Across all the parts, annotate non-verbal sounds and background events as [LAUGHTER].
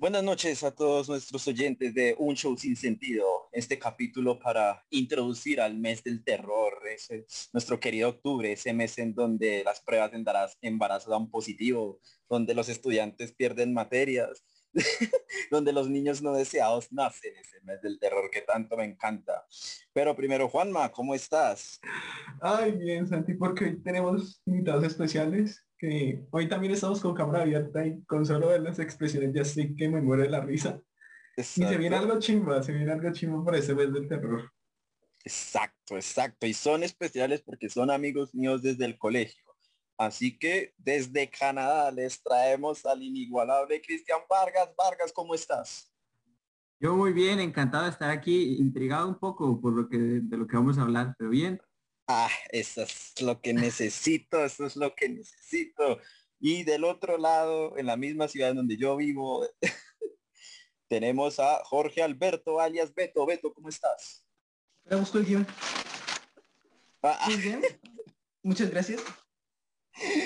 Buenas noches a todos nuestros oyentes de Un Show Sin Sentido. Este capítulo para introducir al mes del terror, nuestro querido octubre, ese mes en donde las pruebas de embarazo dan positivo, donde los estudiantes pierden materias, [LAUGHS] donde los niños no deseados nacen, ese mes del terror que tanto me encanta. Pero primero, Juanma, ¿cómo estás? Ay, bien, Santi, porque hoy tenemos invitados especiales que hoy también estamos con cámara abierta y con solo ver las expresiones ya sé que me muere la risa. Y se viene algo chimba, se viene algo chimba por ese mes del terror. Exacto, exacto. Y son especiales porque son amigos míos desde el colegio. Así que desde Canadá les traemos al inigualable Cristian Vargas. Vargas, ¿cómo estás? Yo muy bien, encantado de estar aquí, intrigado un poco por lo que de lo que vamos a hablar, pero bien. Ah, eso es lo que necesito, [LAUGHS] eso es lo que necesito. Y del otro lado, en la misma ciudad donde yo vivo, [LAUGHS] tenemos a Jorge Alberto, alias Beto. Beto, ¿cómo estás? busco el guion. Ah, Muy bien. [LAUGHS] Muchas gracias.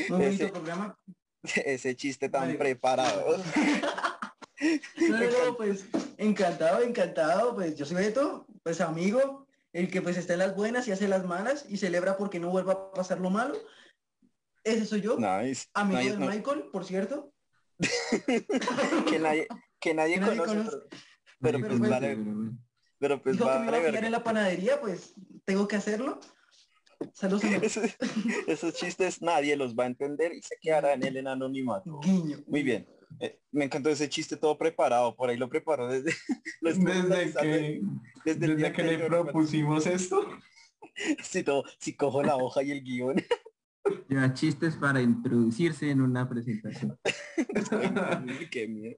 Muy bonito programa. Ese chiste tan preparado. [LAUGHS] no, no, pues encantado, encantado. Pues yo soy Beto, pues amigo, el que pues está en las buenas y hace las malas y celebra porque no vuelva a pasar lo malo. Ese soy yo. Amigo de Michael, por cierto. [LAUGHS] que nadie, que nadie, conoce. Pero, pues, pues, vale. Pero pues va que me a en la panadería, pues tengo que hacerlo. Saludos. esos chistes nadie los va a entender y se quedará en el anonimato. Guiño. Muy bien. Eh, me encantó ese chiste todo preparado, por ahí lo preparó desde [LAUGHS] desde que desde, el que le propusimos esto. [LAUGHS] Si todo, si cojo la hoja y el guion. [LAUGHS] Ya chistes para introducirse en una presentación. Qué miedo.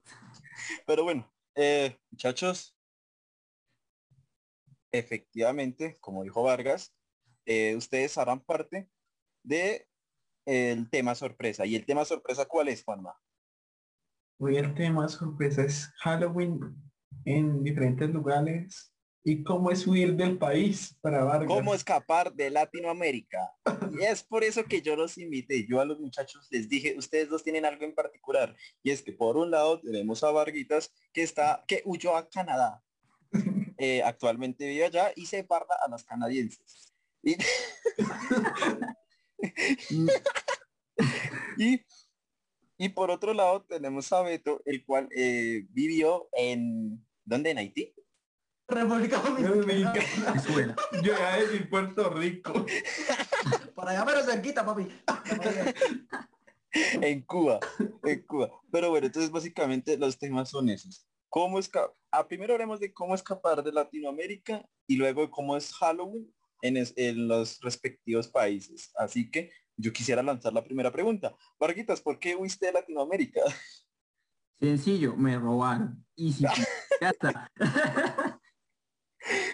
Pero bueno, eh, muchachos, efectivamente, como dijo Vargas, eh, ustedes harán parte de el tema sorpresa. ¿Y el tema sorpresa cuál es, Juanma? Hoy el tema sorpresa es Halloween en diferentes lugares y cómo es huir del país para Vargas. Cómo escapar de Latinoamérica. y es por eso que yo los invité. Yo a los muchachos les dije, ustedes dos tienen algo en particular. Y es que por un lado tenemos a Varguitas que está, que huyó a Canadá. [LAUGHS] Eh, actualmente vive allá y se parda a los canadienses. Y, [LAUGHS] y y por otro lado tenemos a Beto, el cual eh, vivió en... ¿Dónde? ¿En Haití? República Dominicana. Yo iba a decir Puerto Rico. Por allá pero cerquita, papi. en Cuba, en Cuba. Pero bueno, entonces básicamente los temas son esos. ¿Cómo escapar? A primero haremos de cómo escapar de Latinoamérica y luego de cómo es Halloween en, en los respectivos países. Así que yo quisiera lanzar la primera pregunta. Varguitas, ¿por qué huiste de Latinoamérica? Sencillo, me robaron. Y si [LAUGHS] [LAUGHS] ya está. [LAUGHS]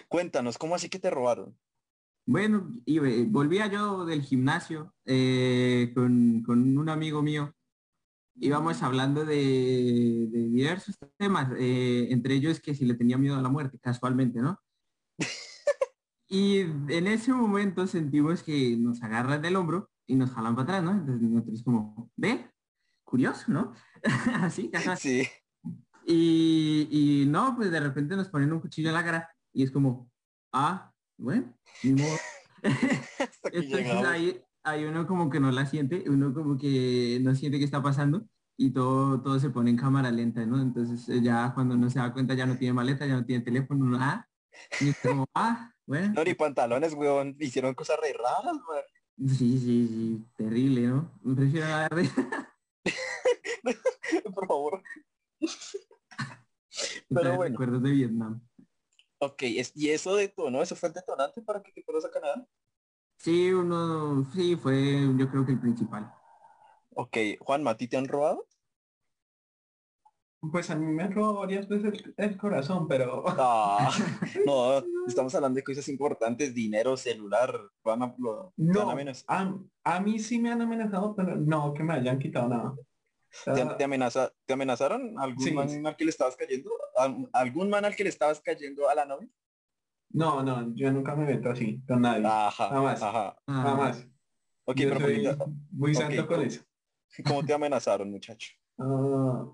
Cuéntanos, ¿cómo así que te robaron? Bueno, volvía yo del gimnasio eh, con, un amigo mío. Íbamos hablando de, diversos temas, eh, entre ellos que si le tenía miedo a la muerte, casualmente, ¿no? Y en ese momento sentimos que nos agarran del hombro y nos jalan para atrás, ¿no? Entonces nosotros como, ve, curioso, ¿no? [LAUGHS] Así, Sí. Y, y, no, pues de repente nos ponen un cuchillo en la cara y es como, ah, bueno, ni modo. [LAUGHS] Entonces ahí, ahí, uno como que no la siente, uno como que no siente qué está pasando y todo, todo se pone en cámara lenta, ¿no? Entonces ya cuando uno se da cuenta ya no tiene maleta, ya no tiene teléfono, nada. Y es como, ah, bueno. No, ni pantalones, weón, hicieron cosas re raras, weón. Sí, sí, sí, terrible, ¿no? Me prefiero la [LAUGHS] de... Por favor. [LAUGHS] Pero bueno. Recuerdos de Vietnam. Ok, ¿y eso detonó? ¿Eso fue el detonante para que te fueras a Canadá? Sí, uno, sí, fue yo creo que el principal. Ok, Juan, ¿Mati te han robado? Pues a mí me han robado varias veces el, corazón, pero... Ah, [LAUGHS] no, estamos hablando de cosas importantes, dinero, celular, van a, no, a, a, mí sí me han amenazado, pero no que me hayan quitado nada. ¿Te, amenaza, ¿Te amenazaron? ¿Algún man al que le estabas cayendo? ¿Algún man al que le estabas cayendo a la novia? No, no, yo nunca me meto así con nadie. Ajá, jamás. Ajá. Jamás. Ok, pero muy santo con eso. ¿Cómo te amenazaron, muchacho? [LAUGHS] Ah,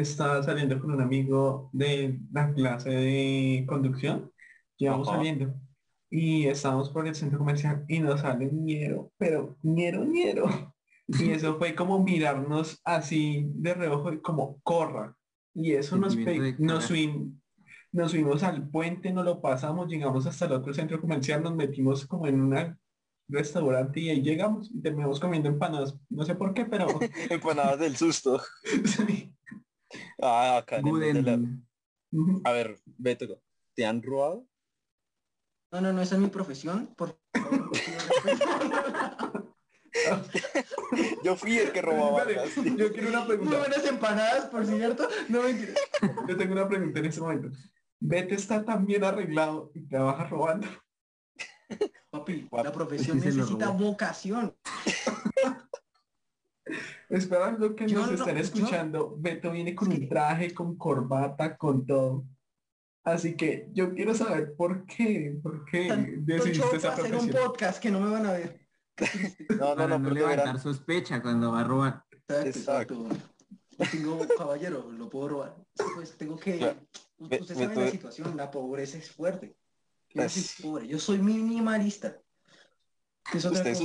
estaba saliendo con un amigo de la clase de conducción. Llevamos saliendo y estábamos por el centro comercial y nos sale ñero, pero ñero, ñero. [LAUGHS] Y eso fue como mirarnos así de reojo y como corra. Y eso nos, nos, nos subimos al puente, nos lo pasamos, llegamos hasta el otro centro comercial, nos metimos como en un restaurante y ahí llegamos y terminamos comiendo empanadas. No sé por qué, pero... [LAUGHS] empanadas del susto. [LAUGHS] Ah, acá A ver, Beto, ¿te han robado? No, no, no, esa es mi profesión. Por [LAUGHS] Yo fui el que robaba. yo quiero una [LAUGHS] pregunta. Muy buenas empanadas, por cierto. No mentira. Yo tengo una pregunta en este momento. Vete está tan bien arreglado y trabaja robando. [LAUGHS] Papi, la profesión necesita vocación. Esperando que nos estén escuchando, Beto viene con un traje, con corbata, con todo. Así que yo quiero saber por qué, por qué decidiste esa hacer un podcast que no me van a ver. [LAUGHS] No, no, no, no le va a dar sospecha cuando va a robar. Exacto. Tengo caballero, lo puedo robar. Pues tengo que. Usted sabe la situación, la pobreza es fuerte. Yo soy pobre, yo soy minimalista. usted, es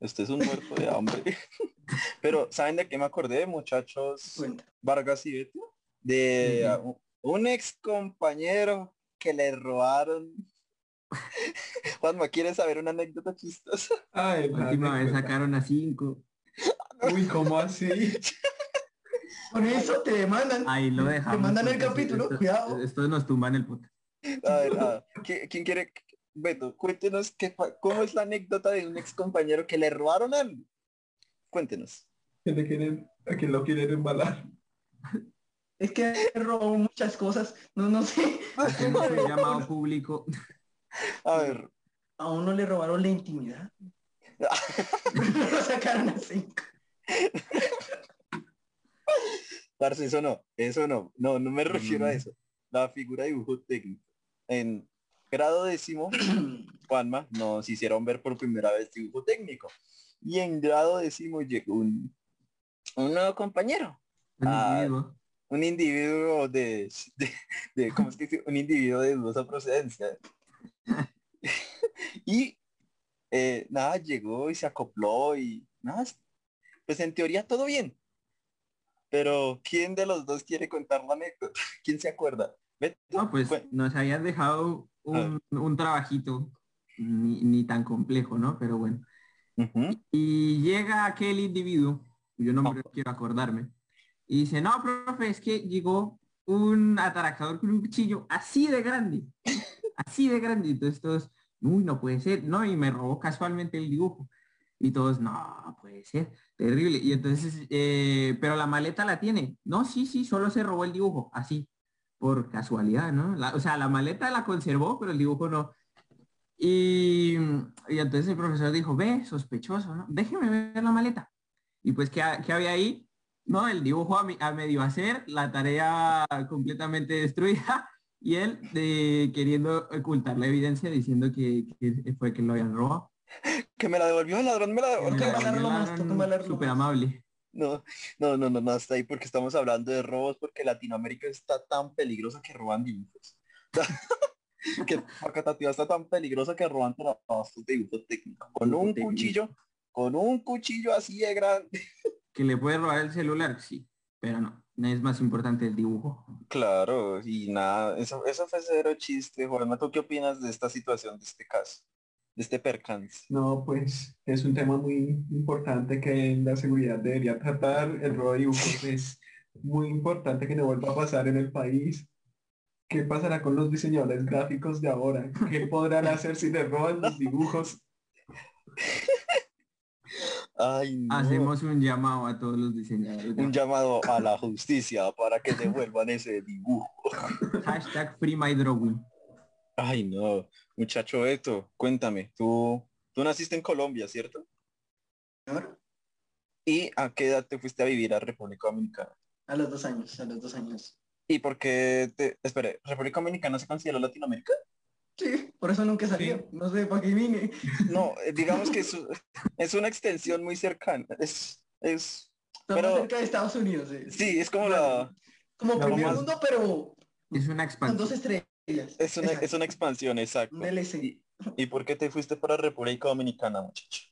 usted es un muerto de hambre. [LAUGHS] Pero, ¿saben de qué me acordé, muchachos? Vargas y Beto. De un ex compañero que le robaron. [LAUGHS] Juanma, ¿quieres saber una anécdota chistosa? Ay, la última vez sacaron a cinco. [LAUGHS] Uy, ¿cómo así? Con eso te demandan. Ahí lo dejamos. Te mandan el capítulo, cuidado. Esto nos tumban el puto. A ver, a ¿quién quiere? Beto, cuéntenos qué, cómo es la anécdota de un ex compañero que le robaron algo. Cuéntenos. ¿A quién lo quieren embalar? Es que robó muchas cosas. No, no sé. Un llamado público. A ver. A uno le robaron la intimidad. [LAUGHS] lo sacaron a cinco. Parce, eso no, eso no. No, no me refiero a eso. La figura de dibujo técnico. En grado décimo, [CLEARS THROAT] Juanma nos hicieron ver por primera vez dibujo técnico. Y en grado décimo llegó un, un nuevo compañero. Un individuo. Un individuo de, de, ¿cómo es que? Un individuo de dudosa procedencia. [LAUGHS] y eh, nada, llegó y se acopló y nada, pues en teoría todo bien. Pero ¿quién de los dos quiere contar la anécdota? [LAUGHS] ¿Quién se acuerda? No, pues nos habían dejado un, un trabajito ni, ni, tan complejo, ¿no? Pero bueno. Y llega aquel individuo, yo no me quiero acordarme, y dice, no, profe, es que llegó un atracador con un cuchillo así de grande, así de grande. Entonces todos, uy, no puede ser, no, y me robó casualmente el dibujo. Y todos, no, puede ser, terrible. Y entonces, eh, pero la maleta la tiene. No, sí, sí, solo se robó el dibujo, así, por casualidad, ¿no? o sea, la maleta la conservó, pero el dibujo no. Y, entonces el profesor dijo, ve, sospechoso, ¿no? Déjeme ver la maleta. Y pues, ¿qué, había ahí? No, el dibujo a, medio hacer, la tarea completamente destruida [LAUGHS] y él de, queriendo ocultar la evidencia diciendo que, fue que lo habían robado. Que me la devolvió el ladrón, me la devolvió. Súper amable. No, no, no, no, no, hasta ahí porque estamos hablando de robos porque Latinoamérica está tan peligrosa que roban dibujos. [LAUGHS] que Facatativa está tan peligrosa que roban trabajos de dibujo técnico. Con un cuchillo, con un cuchillo así de grande. [LAUGHS] Que le puede robar el celular, sí, pero no, no es más importante el dibujo. Claro, y nada, eso, eso fue cero chiste, Juan. ¿Tú qué opinas de esta situación, de este caso? De este percance. No, pues es un tema muy importante que la seguridad debería tratar. El robo de dibujos [LAUGHS] es muy importante que no vuelva a pasar en el país ¿Qué pasará con los diseñadores gráficos de ahora? ¿Qué [LAUGHS] podrán hacer si les roban los dibujos? [LAUGHS] Hacemos un llamado a todos los diseñadores. Un llamado a la justicia para que devuelvan ese dibujo. Hashtag free my drawing. Ay, no. Muchacho Eto, cuéntame, tú, tú naciste en Colombia, ¿cierto? ¿Y a qué edad te fuiste a vivir a República Dominicana? A los dos años, a los dos años. ¿Y por qué te... Espere, ¿República Dominicana se considera Latinoamérica? Sí, por eso nunca salí. No sé para qué vine. [LAUGHS] No, eh, digamos que es, es, una extensión muy cercana. Es... es pero, cerca de Estados Unidos. Sí, es como la... Como primer mundo, pero es una expansión. Con dos estrellas. Es una, es una [LAUGHS] expansión, exacto. DLC. ¿Y, por qué te fuiste para República Dominicana, muchacho?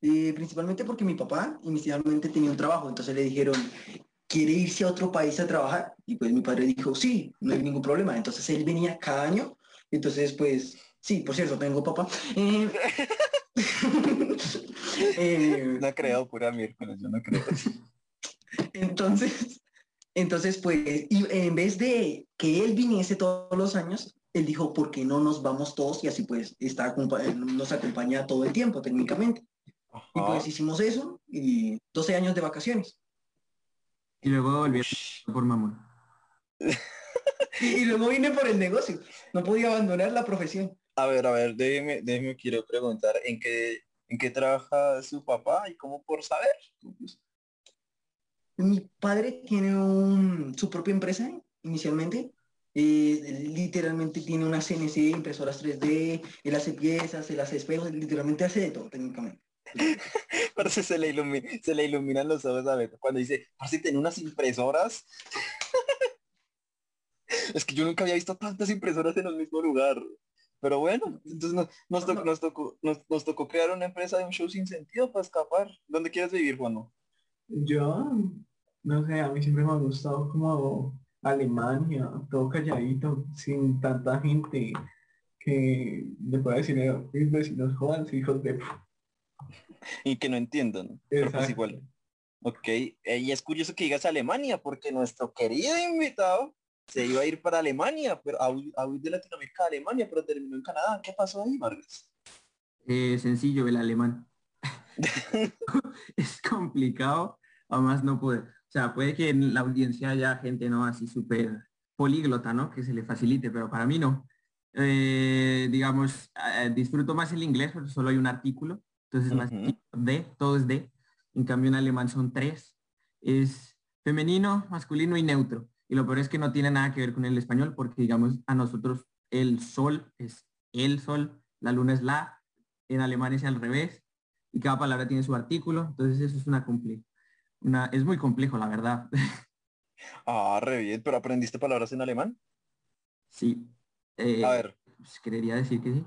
Eh, principalmente porque mi papá inicialmente tenía un trabajo, entonces le dijeron, ¿quiere irse a otro país a trabajar? Y pues mi padre dijo, sí, no hay ningún problema. Entonces él venía cada año, entonces pues, sí, por cierto, tengo papá. [LAUGHS] Eh, [LAUGHS] eh, no creo, pura miércoles, yo no creo. Entonces, entonces, pues, y en vez de que él viniese todos los años, él dijo, ¿por qué no nos vamos todos? Y así pues está, nos acompaña todo el tiempo técnicamente. Y pues hicimos eso y 12 años de vacaciones. Y luego volví por mamón. [LAUGHS] y, luego vine por el negocio. No podía abandonar la profesión. A ver, a ver, déjeme, déjeme quiero preguntar, ¿en qué, ¿en qué trabaja su papá y cómo por saber? Mi padre tiene un, su propia empresa inicialmente. Eh, literalmente tiene una CNC, impresoras 3D, él hace piezas, él hace espejos, literalmente hace de todo técnicamente. [LAUGHS] Parece se le, se le iluminan los ojos a Beto cuando dice, si tiene unas impresoras. [LAUGHS] es que yo nunca había visto tantas impresoras en el mismo lugar. Pero bueno, entonces nos, nos, tocó, nos, tocó, nos, tocó crear una empresa de un show sin sentido para escapar. ¿Dónde quieres vivir, Juan? Yo, no sé, a mí siempre me ha gustado como Alemania, todo calladito, sin tanta gente que le pueda decir a mis vecinos, jodan, hijos de... Y que no entiendan. Pero pues igual. Ok, eh, y es curioso que digas Alemania, porque nuestro querido invitado se iba a ir para Alemania, pero a, huir de Latinoamérica a Alemania, pero terminó en Canadá. ¿Qué pasó ahí, Vargas? Eh, sencillo, el alemán. [LAUGHS] es complicado, además no puede. O sea, puede que en la audiencia haya gente no así súper políglota, ¿no? Que se le facilite, pero para mí no. Eh, digamos, eh, disfruto más el inglés porque solo hay un artículo, entonces más de, todo es de. En cambio en alemán son tres. Es femenino, masculino y neutro. Y lo peor es que no tiene nada que ver con el español porque, digamos, a nosotros el sol es el sol, la luna es la, en alemán es al revés y cada palabra tiene su artículo. Entonces eso es una, una es muy complejo, la verdad. [LAUGHS] Ah, re bien, pero aprendiste palabras en alemán. Sí. Eh, a ver. Pues, quería decir que sí,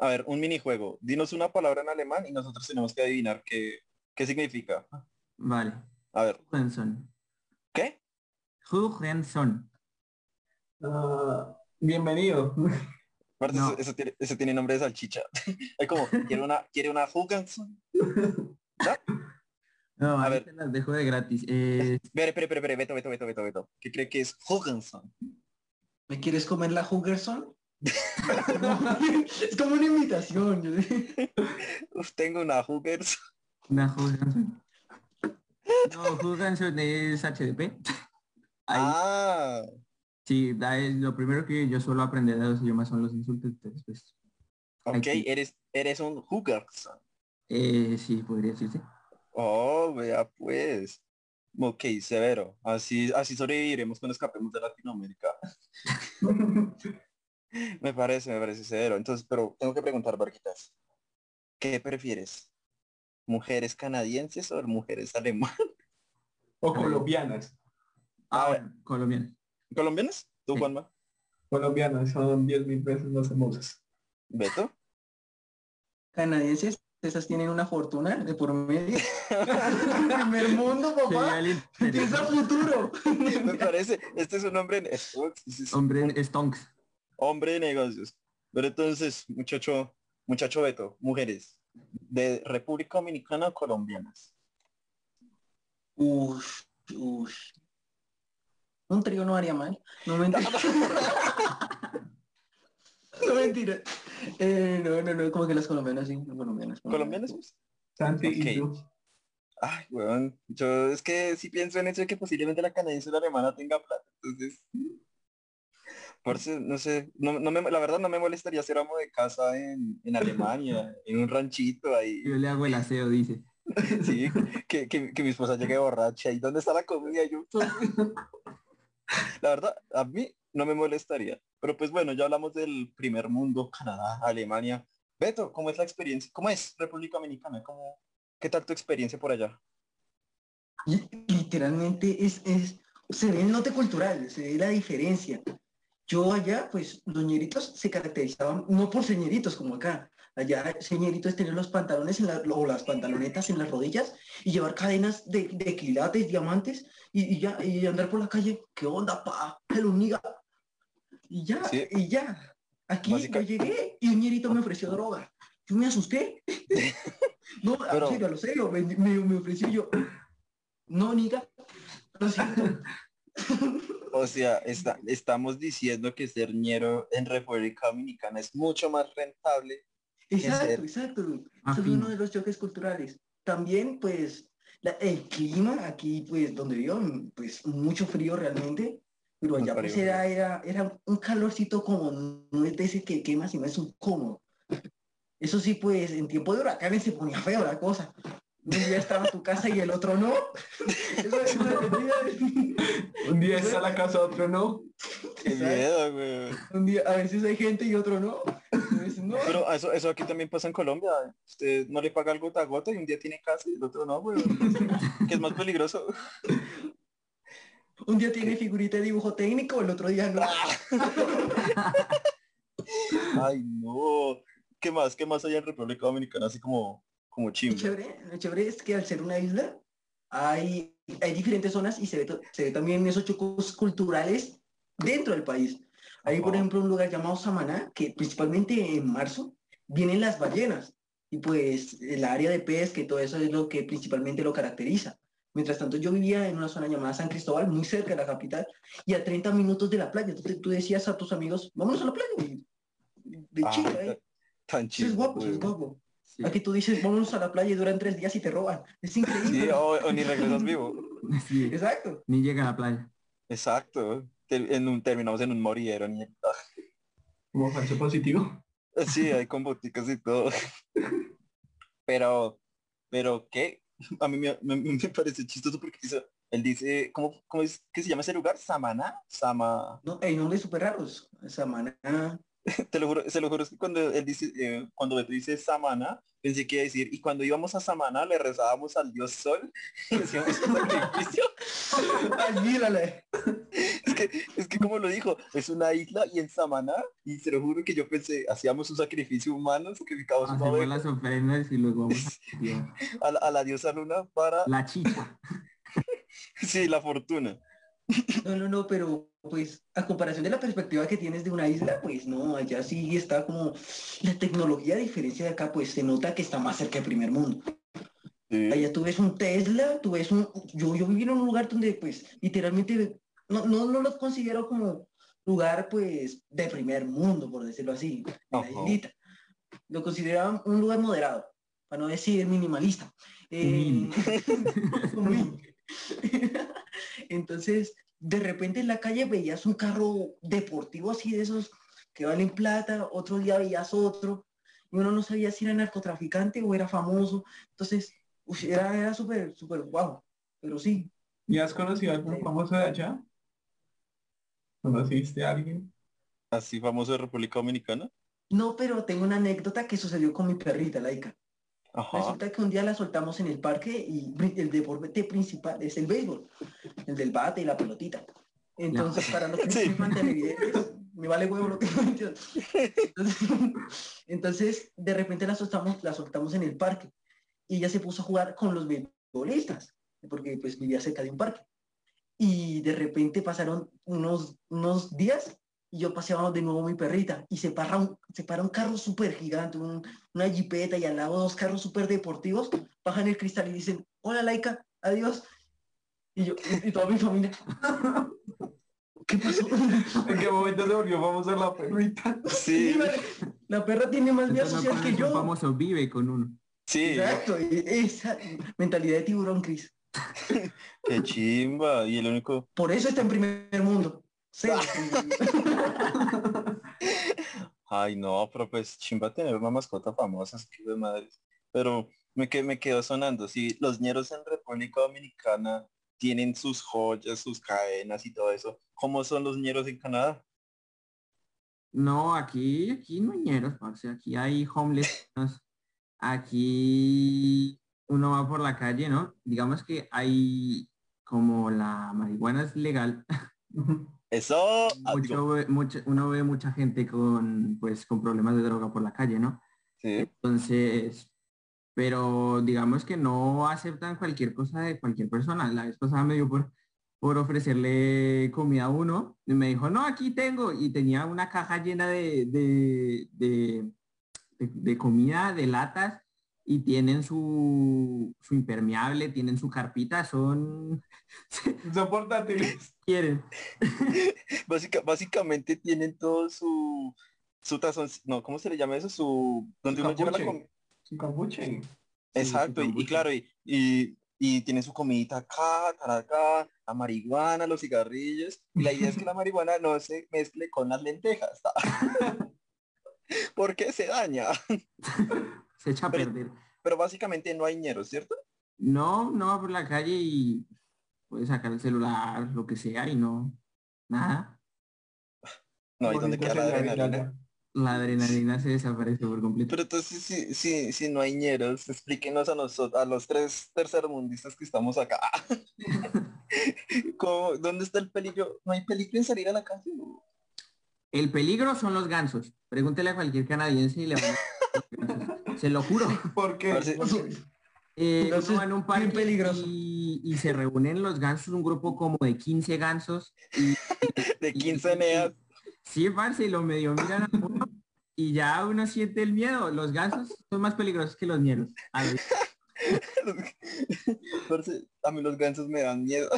A ver, un minijuego. Dinos una palabra en alemán y nosotros tenemos que adivinar qué, qué significa. Vale. A ver. ¿Qué? Hugenson. Uh, bienvenido. No. Eso, tiene, eso, tiene, nombre de salchicha. [LAUGHS] es como, ¿quiere una, ¿quiere una Hugenson? [LAUGHS] ¿No? a ver. las dejo de gratis. Eh... [LAUGHS] Espera, espera, espera, Beto, Beto, Beto, Beto, Beto. ¿Qué cree que es Hugenson? ¿Me quieres comer la Hugerson? es como una invitación. tengo una Hugerson. Una Hugerson. No, Hugerson es HDP. Ah. Sí, lo primero que yo suelo aprender de los idiomas son los insultos. Pues, ok, eres, eres un Hugerson. Eh, sí, podría decirse. Oh, vea pues. Ok, severo. Así, así sobreviviremos cuando escapemos de Latinoamérica. [LAUGHS] me parece, me parece severo. Entonces, pero tengo que preguntar, Barquitas. ¿Qué prefieres? ¿Mujeres canadienses o mujeres alemanas? O colombianas. Ah, colombianas. ¿Colombianas? ¿Tú, Juanma? Colombianas, son 10 mil veces más hermosas. ¿Beto? Canadienses esas tienen una fortuna de por medio. [LAUGHS] primer mundo, papá. Piensa futuro. Me parece, este es un hombre en hombre en stonks. Hombre de negocios. Pero entonces, muchacho, muchacho Beto, mujeres de República Dominicana o colombianas. Uf, uf. Un trío no haría mal. No mentira. [LAUGHS] [LAUGHS] no mentira. Eh, no, no, no, como que las colombianas sí, colombianas. ¿Colombianas? Santi y Ay, weón, yo es que si pienso en eso de que posiblemente la canadiense o la alemana tenga plata, entonces... Por eso, no sé, no, no me, la verdad no me molestaría ser amo de casa en, en Alemania, [LAUGHS] en un ranchito ahí. Yo le hago el aseo, dice. sí, que, que, que mi esposa llegue borracha y ¿dónde está la comida? Yo... [LAUGHS] la verdad, a mí no me molestaría. Pero pues bueno, ya hablamos del primer mundo, Canadá, Alemania. Beto, ¿cómo es la experiencia? ¿Cómo es República Dominicana? ¿Cómo, ¿Qué tal tu experiencia por allá? Literalmente es, es se ve el note cultural, se ve la diferencia. Yo allá, pues los ñeritos se caracterizaban no por señoritos como acá. Allá señorito es tener los pantalones en la, o las pantalonetas en las rodillas y llevar cadenas de, de quilates, diamantes y, ya y andar por la calle. ¿Qué onda, pa? Hello, niga. Y ya, y ya. Aquí yo llegué y un ñerito me ofreció droga. Yo me asusté. [LAUGHS] no, Pero... a lo serio, me, me, ofreció yo. No, niga. [LAUGHS] o sea, está, estamos diciendo que ser ñero en República Dominicana es mucho más rentable. Exacto, exacto. es uno de los choques culturales. También, pues, el clima aquí, pues, donde vivo, pues, mucho frío realmente. Pero allá pues era, era, era un calorcito como, no es de ese que quema, sino es un cómodo. Eso sí, pues en tiempo de huracanes se ponía feo la cosa. Un día estaba tu casa y el otro no. [LAUGHS] un día está la casa, otro no. Qué miedo, güey. Un día, a veces hay gente y otro no. Pero eso, eso aquí también pasa en Colombia. Usted no le paga el gota a gota y un día tiene casa y el otro no, güey. [LAUGHS] que es más peligroso. Un día tiene figurita de dibujo técnico, el otro día no. [LAUGHS] Ay, no. ¿Qué más? ¿Qué más hay en República Dominicana? Así como, como chimbo. Lo chévere, es que al ser una isla, hay, hay diferentes zonas y se ve, se ve también esos chocos culturales dentro del país. Hay, por ejemplo, un lugar llamado Samaná, que principalmente en marzo vienen las ballenas. Y pues el área de pesca y todo eso es lo que principalmente lo caracteriza. Mientras tanto, yo vivía en una zona llamada San Cristóbal, muy cerca de la capital, y a 30 minutos de la playa. Entonces tú decías a tus amigos, vámonos a la playa. de ah, ¿eh? Tan chido. Es guapo, es guapo. Aquí tú dices, vámonos a la playa y duran tres días y te roban. Es increíble. Sí, o, ni regresas vivo. [LAUGHS] Exacto. Ni llega a la playa. Exacto. En un, terminamos en un moridero. Ni... [LAUGHS] Como falso positivo. Sí, hay con boticas y todo. [LAUGHS] Pero, pero, ¿qué? a mí me, me, parece chistoso porque dice, él dice, ¿cómo, ¿cómo, es que se llama ese lugar? ¿Samana? Sama... No, hay nombres súper raros. Samana. [LAUGHS] te lo juro, se lo juro es que cuando él dice, eh, cuando dice Samana, pensé que iba a decir, y cuando íbamos a Samana le rezábamos al dios sol, [LAUGHS] decíamos un sacrificio. [LAUGHS] es que, es que como lo dijo, es una isla y en Samana, y se lo juro que yo pensé, hacíamos un sacrificio humano, sacrificamos Hacemos las ofrendas y luego vamos a, a, la diosa luna para... La chicha. sí, la fortuna. [LAUGHS] No, no, no, pero pues a comparación de la perspectiva que tienes de una isla, pues no, allá sí está como la tecnología a diferencia de acá, pues se nota que está más cerca del primer mundo. Allá tú ves un Tesla, tú ves un... Yo, yo viví en un lugar donde pues literalmente no, no, no lo considero como lugar pues de primer mundo, por decirlo así, la islita. Lo consideraba un lugar moderado, para no decir minimalista. Eh, [LAUGHS] [LAUGHS] Entonces, de repente en la calle veías un carro deportivo así de esos que valen plata, otro día veías otro, y uno no sabía si era narcotraficante o era famoso. Entonces, era, era súper, súper guau, pero sí. ¿Y has conocido a algún famoso de allá? ¿Conociste a alguien? ¿Así famoso de República Dominicana? No, pero tengo una anécdota que sucedió con mi perrita, Laika. Resulta que un día la soltamos en el parque y el deporte principal es el béisbol, el del bate y la pelotita. Entonces, para los [LAUGHS] que sí. me vale huevo lo que entonces, [LAUGHS] entonces, de repente la soltamos, la soltamos en el parque y ella se puso a jugar con los béisbolistas, porque pues vivía cerca de un parque. Y de repente pasaron unos, unos días y yo paseaba de nuevo mi perrita y se para un, se para un carro súper gigante, una jipeta y al lado dos carros súper deportivos, bajan el cristal y dicen, hola Laika, adiós. Y yo, y, toda mi familia, [LAUGHS] ¿qué pasó? ¿En qué momento se volvió vamos a la perrita? Sí. La perra tiene más vida social que yo. famoso vive con uno. Sí. Exacto, esa mentalidad de tiburón, Cris. [LAUGHS] Qué chimba. Y el único. Por eso está en primer mundo. [LAUGHS] Ay, no, pero pues chimba tener una mascota famosa, de madre. Pero me, que, me quedó sonando, si los ñeros en República Dominicana tienen sus joyas, sus cadenas y todo eso, ¿cómo son los ñeros en Canadá? No, aquí, aquí no hay ñeros, parce. aquí hay homeless. Aquí uno va por la calle, ¿no? Digamos que hay como la marihuana es legal, [LAUGHS] eso ah, uno ve mucha gente con pues con problemas de droga por la calle, ¿no? Sí. Entonces, pero digamos que no aceptan cualquier cosa de cualquier persona. La vez pasada me dio por, por ofrecerle comida a uno y me dijo, no, aquí tengo. Y tenía una caja llena de, de, de, comida, de latas y tienen su, su, impermeable, tienen su carpita, son... [LAUGHS] Son portátiles. Quieren. [LAUGHS] básicamente tienen todo su, su tazón, no, ¿cómo se le llama eso? Su... donde uno lleva la capuche. Exacto, y, claro, y, y, tiene su comidita acá, acá, la marihuana, los cigarrillos. Y la idea es que la [LAUGHS] marihuana no se mezcle con las lentejas. Porque se daña. Se echa a perder. Pero básicamente no hay ñeros, ¿cierto? No, no va por la calle y puede sacar el celular, lo que sea, y no, nada. No, hay donde queda la adrenalina? la adrenalina se desaparece por completo. Pero entonces si, si, si no hay ñeros, explíquenos a nosotros, a los tres tercermundistas que estamos acá. [LAUGHS] ¿Dónde está el peligro? ¿No hay peligro en salir a la calle? El peligro son los gansos. Pregúntele a cualquier canadiense y le van a... [LAUGHS] Se lo juro. ¿Por qué? Eh, en un parque peligroso. Y, se reúnen los gansos, un grupo como de 15 gansos. [LAUGHS] de 15 neas Sí, parce, lo medio miran a uno y ya uno siente el miedo. Los gansos son más peligrosos que los miedos. A, [LAUGHS] [LAUGHS] a mí los gansos me dan miedo.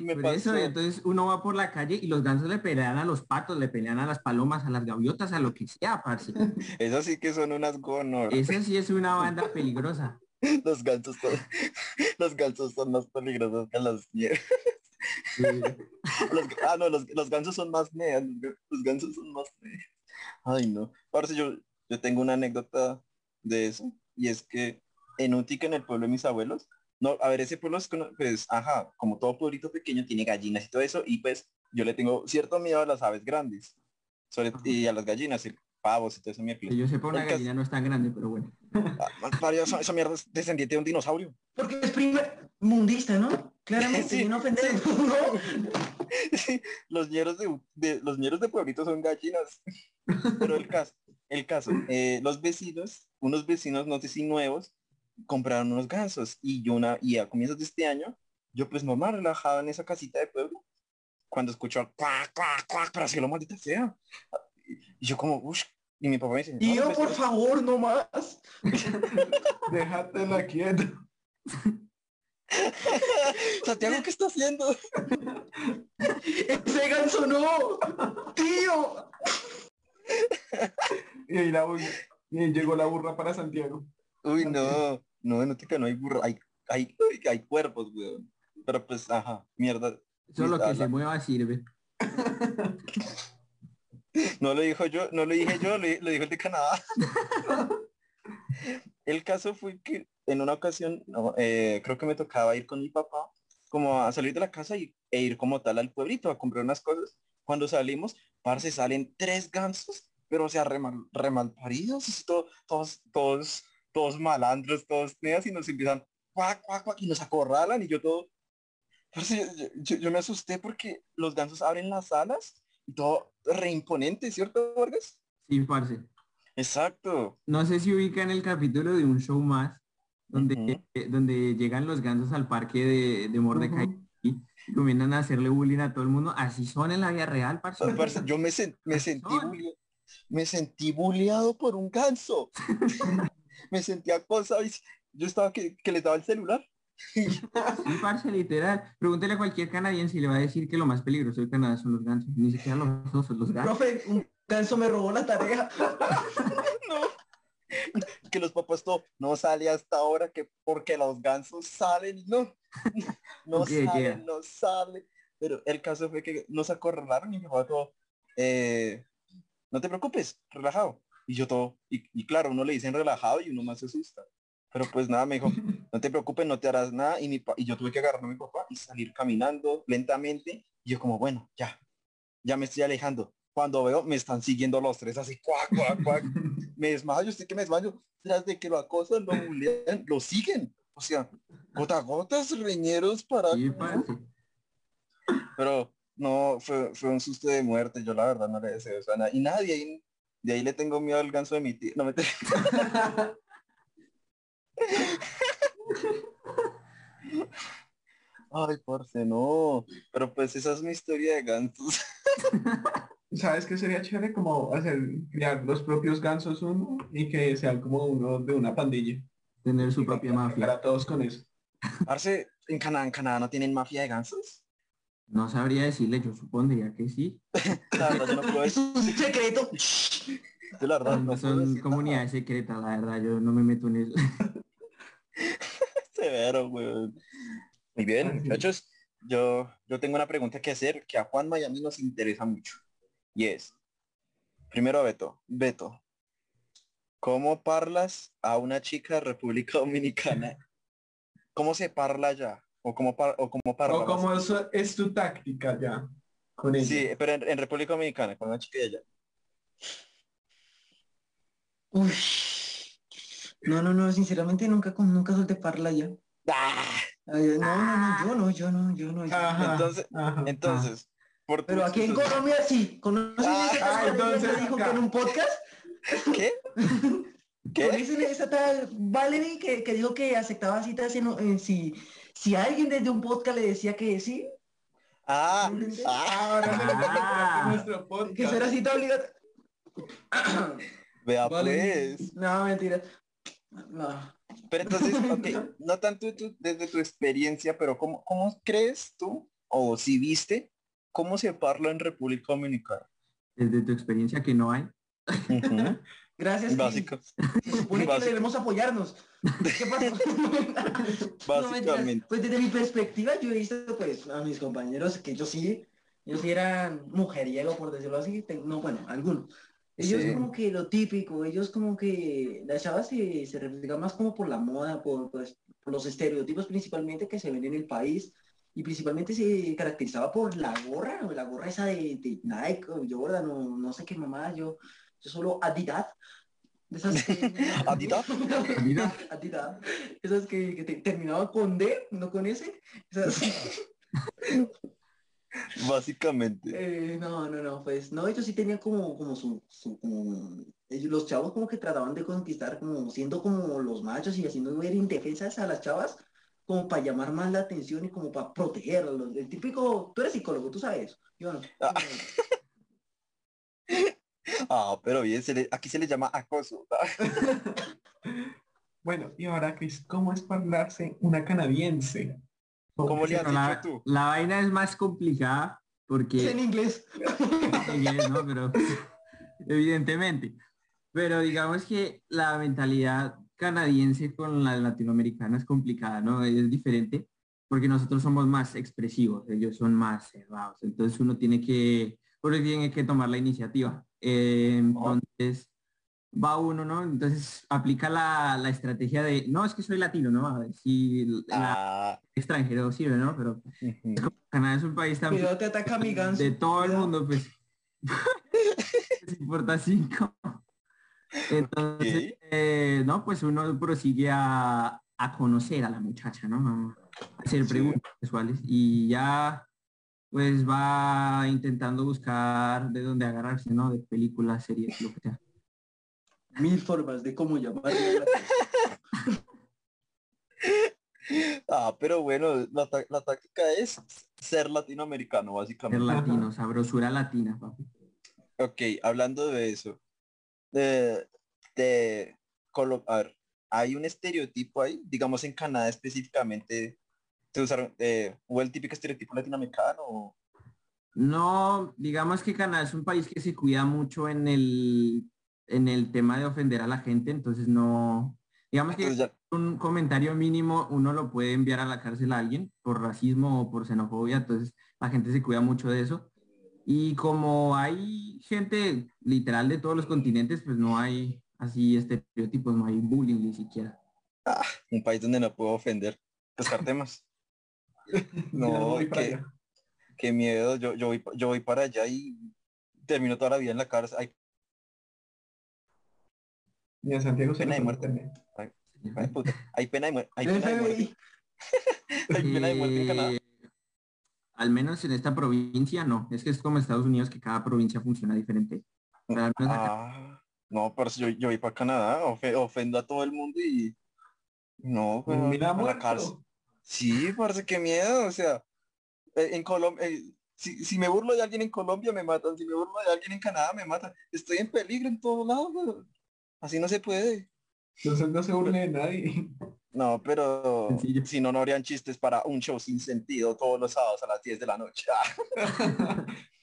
Me por eso, entonces uno va por la calle y los gansos le pelean a los patos, le pelean a las palomas, a las gaviotas, a lo que sea, parce. [LAUGHS] Eso sí que son unas gonor. Esa sí es una banda peligrosa. [LAUGHS] Los gansos son, [LAUGHS] los gansos son más peligrosos que los miedos los, ah, no, los, los, gansos son más neas. Los gansos son más neas. Ay, no. Parece yo, yo tengo una anécdota de eso. Y es que en un tique en el pueblo de mis abuelos, no, a ver, ese pueblo es, pues, ajá, como todo pueblito pequeño, tiene gallinas y todo eso. Y pues yo le tengo cierto miedo a las aves grandes. Sobre, y a las gallinas, y pavos y todo eso. Que yo sepa, una gallina no es tan grande, pero bueno. Ah, esa, mierda es descendiente de un dinosaurio. Porque es primer mundista, ¿no? Claramente, sí, no ofender. los ñeros de, los ñeros de pueblitos son gallinas. Pero el caso, el caso, eh, los vecinos, unos vecinos, no sé si nuevos, compraron unos gansos y yo una, y a comienzos de este año, yo pues normal relajado en esa casita de pueblo, cuando escucho cuac, cuac, cuac, pero así lo maldita sea. Y yo como, uff, y mi papá me dice, y yo, por favor, no más. [LAUGHS] Déjatela quieta. [LAUGHS] Santiago, ¿qué está haciendo? Ese ganso no, tío. [LAUGHS] Y ahí la, y llegó la burra para Santiago. Uy, no, no, no te no hay burra, hay, hay, hay cuerpos, weón. Pero pues, ajá, mierda. Solo que se mueva sirve. [LAUGHS] No lo dijo yo, no lo dije yo, lo, dijo el de Canadá. [LAUGHS] el caso fue que en una ocasión, eh, creo que me tocaba ir con mi papá, como a salir de la casa y, e ir como tal al pueblito a comprar unas cosas. Cuando salimos, parce, salen tres gansos, pero o sea, remal, paridos, todos, todos, todos malandros, todos neas y nos empiezan cuac, cuac, cuac, y nos acorralan y yo todo. Parce, yo, me asusté porque los gansos abren las alas y todo reimponente, ¿cierto, Vargas? Sí, parce. Exacto. No sé si ubica en el capítulo de un show más, donde, eh, donde llegan los gansos al parque de, de Mordecai y comienzan a hacerle bullying a todo el mundo. Así son en la vida real, parce. yo me, me sentí me sentí bulleado por un ganso. [LAUGHS] [LAUGHS] me sentía cosa yo estaba que, que le daba el celular. Sí, parce, literal. Pregúntele a cualquier canadiense y le va a decir que lo más peligroso de Canadá son los gansos. Ni siquiera los osos, los gansos. Profe, un ganso me robó la tarea. [LAUGHS] no. Que los papás no, no sale hasta ahora que porque los gansos salen, no. [LAUGHS] No salen, no sale. Pero el caso fue que nos acorralaron y me dijo todo, eh, no te preocupes, relajado. Y yo todo, y, y claro, uno le dicen relajado y uno más se asusta. Pero pues nada, me dijo, [LAUGHS] no te preocupes, no te harás nada. Y, mi y yo tuve que agarrar a mi papá y salir caminando lentamente. Y yo como, bueno, ya, ya me estoy alejando. Cuando veo, me están siguiendo los tres así, cuac, cuac, cuac. [LAUGHS] me desmayo, estoy que me desmayo. Tras de que lo acosan, lo bulean, lo siguen. O sea, gota gotas, reñeros para... Pero no, fue, fue un susto de muerte. Yo la verdad no le deseo eso a nadie. Y nadie, de ahí le tengo miedo al ganso de mi tío. No me Ay, parce, no. Pero pues esa es mi historia de gansos. ¿Sabes qué sería chévere? Como hacer, criar los propios gansos uno y que sean como uno de una pandilla. Tener su propia mafia. Para todos con eso. Arce, ¿en Canadá, en Canadá no tienen mafia de gansos? No sabría decirle, yo supondría que sí. [LAUGHS] [LAUGHS] la verdad, yo no puedo Es un secreto. [LAUGHS] Yo la verdad no Son decir comunidades secretas, la verdad, yo no me meto en eso. Severo, weón. Muy bien, muchachos. Yo, yo tengo una pregunta que hacer que a Juan Miami nos interesa mucho. Y es, primero Beto, Beto, ¿cómo parlas a una chica de República Dominicana? ¿Cómo se parla ya? ¿O cómo, par- o cómo parla? O como es, es tu táctica ya con ella. Sí, pero en, en República Dominicana, con una chica de allá. Uy. No, no, no, sinceramente nunca, con- nunca solté parla ya. ¡Ah! Ay, no, no, no, yo no, yo no, yo no. Ajá, Entonces- ajá. Entonces, por tu Pero aquí en [LAUGHS] Colombia sí. ¿Conocen Ah, esa ah, entonces que dijo acá. que en un podcast? ¿Qué? [LAUGHS] ¿Qué? ¿Conocen esa tal Valerie que, que dijo que aceptaba citas en, en si, si alguien desde un podcast le decía que sí? Ah, ah, Ahora Ah. en nuestro podcast. Que eso era cita obligatoria. vea Vale. pues. No, mentira. No. Pero entonces, [LAUGHS] ok, no tanto tu- desde tu experiencia, pero ¿cómo, ¿cómo crees tú, o si viste, cómo se parla en República Dominicana? Desde tu experiencia que no hay. [LAUGHS] Gracias. Básico. Se supone que debemos apoyarnos. ¿Qué pasó? [LAUGHS] No. Básicamente. pues desde mi perspectiva yo he visto pues a mis compañeros que ellos sí, ellos sí eran mujeriego por decirlo así, no bueno, algunos. Ellos Sí. como que lo típico, ellos como que las chavas se, se reflejan más como por la moda, por, pues, por los estereotipos principalmente que se ven en el país y principalmente se caracterizaba por la gorra, la gorra esa de, de Nike o Jordan o no sé qué mamá, yo, yo solo Adidas. de esas que- [LAUGHS] ¿Adidas? Adidas. [LAUGHS] Adidas. Esas que, que te- terminaban con D, no con S. Esas- [LAUGHS] Básicamente. eh, no, no, no, pues no, ellos sí tenían como, como su, su- como- ellos- los chavos como que trataban de conquistar como siendo como los machos y haciendo ver indefensas a las chavas como para llamar más la atención y como para protegerlos. El típico, tú eres psicólogo, tú sabes, yo no. Ah. Ah, pero bien, se le- aquí se le llama acoso. [LAUGHS] Bueno, y ahora, Chris, ¿cómo es parlarse una canadiense? ¿Cómo le has la, tú? la vaina es más complicada Es porque en inglés. [LAUGHS] en inglés, ¿no? Pero [LAUGHS] evidentemente. Pero digamos que la mentalidad canadiense con la latinoamericana es complicada, ¿no? Es diferente porque nosotros somos más expresivos, ellos son más cerrados. Entonces uno tiene que, uno tiene que tomar la iniciativa. Eh, entonces va uno, ¿no? Entonces aplica la, la estrategia de, no, es que soy latino, ¿no? A ver si la Ah, extranjero sirve, ¿no? Pero. Canadá es un país tan Cuidado, te ataca mi ganso. de todo el mundo, pues. [LAUGHS] Les importa cinco. Entonces, eh, no, pues uno prosigue a, a conocer a la muchacha, ¿no? A hacer Sí. preguntas sexuales y ya pues va intentando buscar de dónde agarrarse, ¿no? De películas, series, lo que sea. Mil formas de cómo llamar. [LAUGHS] Ah, pero bueno, la, táctica es ser latinoamericano, Ser básicamente. latino, sabrosura latina, papi. Ok, hablando de eso, de, de a ver, hay un estereotipo ahí, digamos en Canadá específicamente, se usaron, eh, ¿hubo el típico estereotipo latinoamericano? o- No, digamos que Canadá es un país que se cuida mucho en el, en el tema de ofender a la gente, entonces no, digamos que ya- un comentario mínimo uno lo puede enviar a la cárcel a alguien por racismo o por xenofobia, entonces la gente se cuida mucho de eso. Y como hay gente literal de todos los continentes, pues no hay así estereotipos, no hay bullying ni siquiera. un país donde no puedo ofender, pescar temas. [LAUGHS] No, No, voy para qué, miedo, yo, yo, voy, yo voy para allá y termino toda la vida en la cárcel. Ay, Y a Santiago se Pena le de fue muerte. internet. hay pena de muerte. Hay [LAUGHS] pena de muerte. [LAUGHS] hay pena de muerte en Canadá. Eh, al menos en esta provincia no. Es que es como Estados Unidos que cada provincia funciona diferente. Ah, no, pero yo, yo voy para Canadá, ofendo a todo el mundo y no, pero mira a la cárcel. Sí, parece que miedo, o sea, eh, en Colombia, eh, si, si, me burlo de alguien en Colombia me matan, si me burlo de alguien en Canadá me matan. Estoy en peligro en todos lados, así no se puede. Entonces no se burle de nadie. No, pero si no, no habrían chistes para un show sin sentido todos los sábados a las 10 de la noche. [LAUGHS]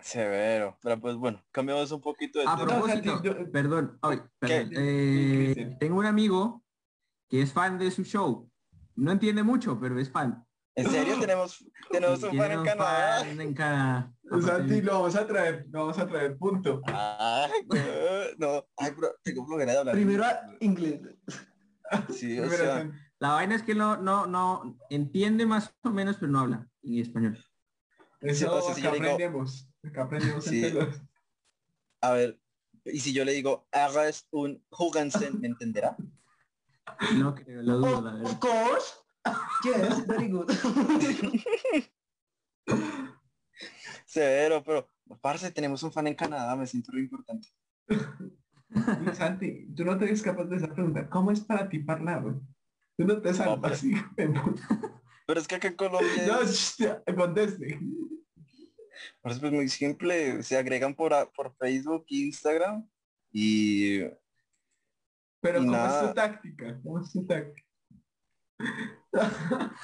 Severo. Pero pues bueno, cambiamos un poquito de A propósito, perdón, eh, tengo un amigo que es fan de su show. No entiende mucho, pero es fan. ¿En serio tenemos, [GASPS] tenemos un fan en Canadá? en Canadá. [LAUGHS] Santi, lo vamos a traer, lo vamos a traer, punto. [LAUGHS] Ay, no, Ay, pero tengo flojera de hablar. Primero inglés. [LAUGHS] Sí, o sea, la vaina es que no, no, no entiende más o menos, pero no habla en español. Eso sí, acá aprendemos. acá aprendemos sí. A ver, y si yo le digo, hagas un Hugansen, ¿me entenderá? No creo, lo dudo, la verdad. Of course. Yes, very good. Severo, pero parce, tenemos un fan en Canadá, me siento muy importante. Santi, tú no te eres capaz de esa pregunta. ¿Cómo es para ti hablar? Tú no te salvas pero... es que acá en Colombia... No, conteste. Pues es muy simple, se agregan por, por Facebook, Instagram y... Pero ¿cómo es tu táctica? ¿Cómo es tu táctica? [LAUGHS]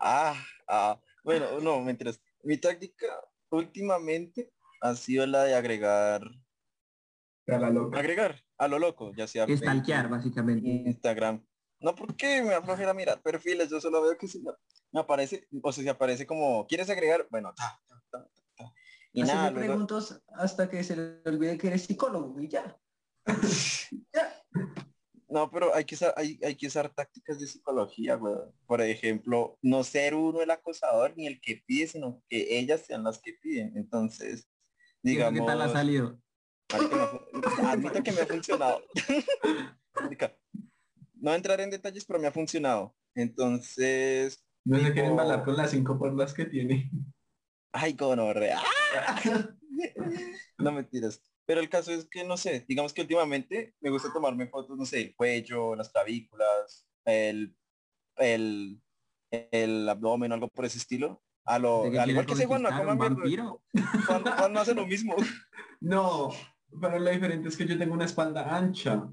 ah, ah, bueno, no, mientras. Mi táctica últimamente ha sido la de agregar Agregar a lo loco, ya sea Stalkear, básicamente. Instagram. No porque me aflojera mirar perfiles, yo solo veo que si me aparece, o sea, si aparece como, ¿quieres agregar? Bueno, ta, ta, ta, Y nada. preguntas hasta que se le olvide que eres psicólogo y ya. No, pero hay que, usar, hay, hay que usar tácticas de psicología, Por ejemplo, no ser uno el acosador ni el que pide, sino que ellas sean las que piden. Entonces, digamos... ¿Qué tal ha salido? Admito que me ha funcionado. [LAUGHS] no entraré en detalles, pero me ha funcionado. Entonces... No se quieren balar con las cinco las que tiene. Ay, gonorrea. [LAUGHS] [LAUGHS] no mentiras. Pero el caso es que, no sé, digamos que últimamente me gusta tomarme fotos, no sé, el cuello, las clavículas, el, el, el abdomen, algo por ese estilo. A lo, al igual que ese Juan, no. Juan, no hace lo mismo. [LAUGHS] No, pero lo diferente es que yo tengo una espalda ancha.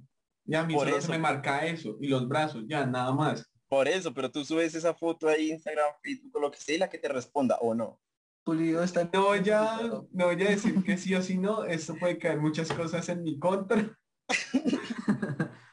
Ya a mí por solo eso. me marca eso. Y los brazos, ya, nada más. Por eso, pero tú subes esa foto ahí Instagram, Facebook, lo que sea, y la que te responda, o no. Pulido está... No ya, no voy a decir que sí o sí no, esto puede caer muchas cosas en mi contra. [LAUGHS]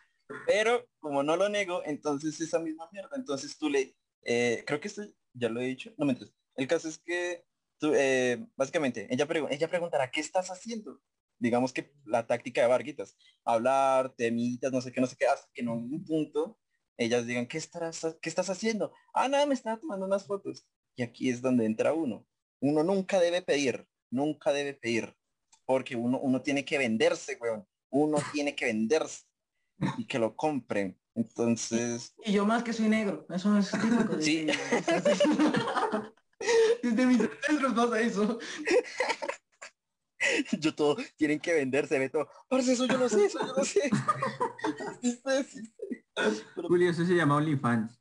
Pero como no lo nego, entonces esa misma mierda. Entonces tú le, eh, creo que esto ya lo he dicho, no me entiendes. El caso es que tú, eh, básicamente, ella, ella preguntará, ¿qué estás haciendo? Digamos que la táctica de Varguitas, hablar, temitas, no sé qué, no sé qué, hasta que en un punto ellas digan, ¿qué estás, ¿qué estás haciendo? Ah, nada, me estaba tomando unas fotos. Y aquí es donde entra uno uno nunca debe pedir, nunca debe pedir, porque uno, uno tiene que venderse, weón. Uno [LAUGHS] tiene que venderse y que lo compren. Entonces. Y yo más que soy negro, eso es [LAUGHS] típico. De sí. [LAUGHS] Desde mis ancestros pasa eso. Yo todo, tienen que venderse, Beto. Por eso yo no sé, eso yo no sé. Julio, eso se llama OnlyFans.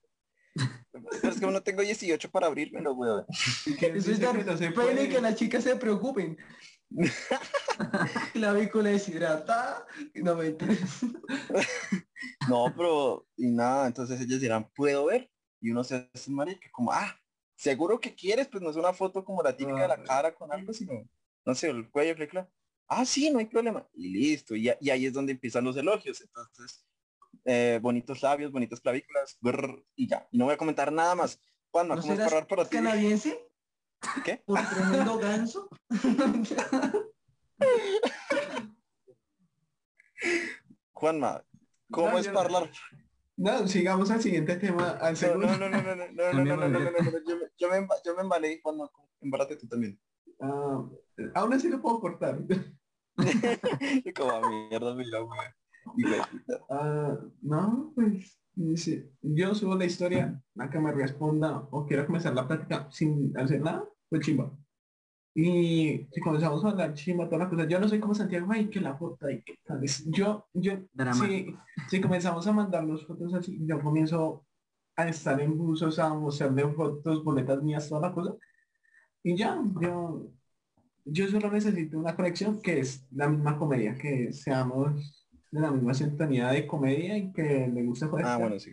Pero es que no tengo 18 para abrirme weón. Eso es que no se puede. que las chicas se preocupen. [LAUGHS] la vícula deshidratada. No me No, pero, y nada, entonces ellos dirán, ¿puedo ver? Y uno se hace marica, como, ah, seguro que quieres, pues no es una foto como la típica de la ah, cara con algo, sino, no sé, el cuello, claro. Ah, sí, no hay problema. Y listo. Y, y ahí es donde empiezan los elogios. Entonces, eh, bonitos labios, bonitas clavículas, y ya. Y no voy a comentar nada más. Juanma, ¿cómo es parar para ti? canadiense? ¿Qué? ¿Por tremendo ganso? Juanma, ¿cómo es hablar? No, sigamos al siguiente tema. Al segundo. No, no, no, no, no, no, no, no, no, no, no, yo, me, yo me embalé, Juanma, embárate tú también. Ah, aún así lo puedo cortar. Como mierda, mira, Ah, no, pues yo subo la historia a que me responda o quiero comenzar la práctica sin hacer nada, pues chimba. Y si comenzamos a hablar chimba, todas las cosas, yo no soy como Santiago, ay, que la foto y que tal Yo, yo, si, si comenzamos a mandar los fotos así, yo comienzo a estar en buzos, a mostrarle fotos, boletas mías, toda la cosa. Y ya, yo, yo solo necesito una conexión que es la misma comedia, que seamos de la misma sintonía de comedia y que le guste joder. Ah, bueno, sí.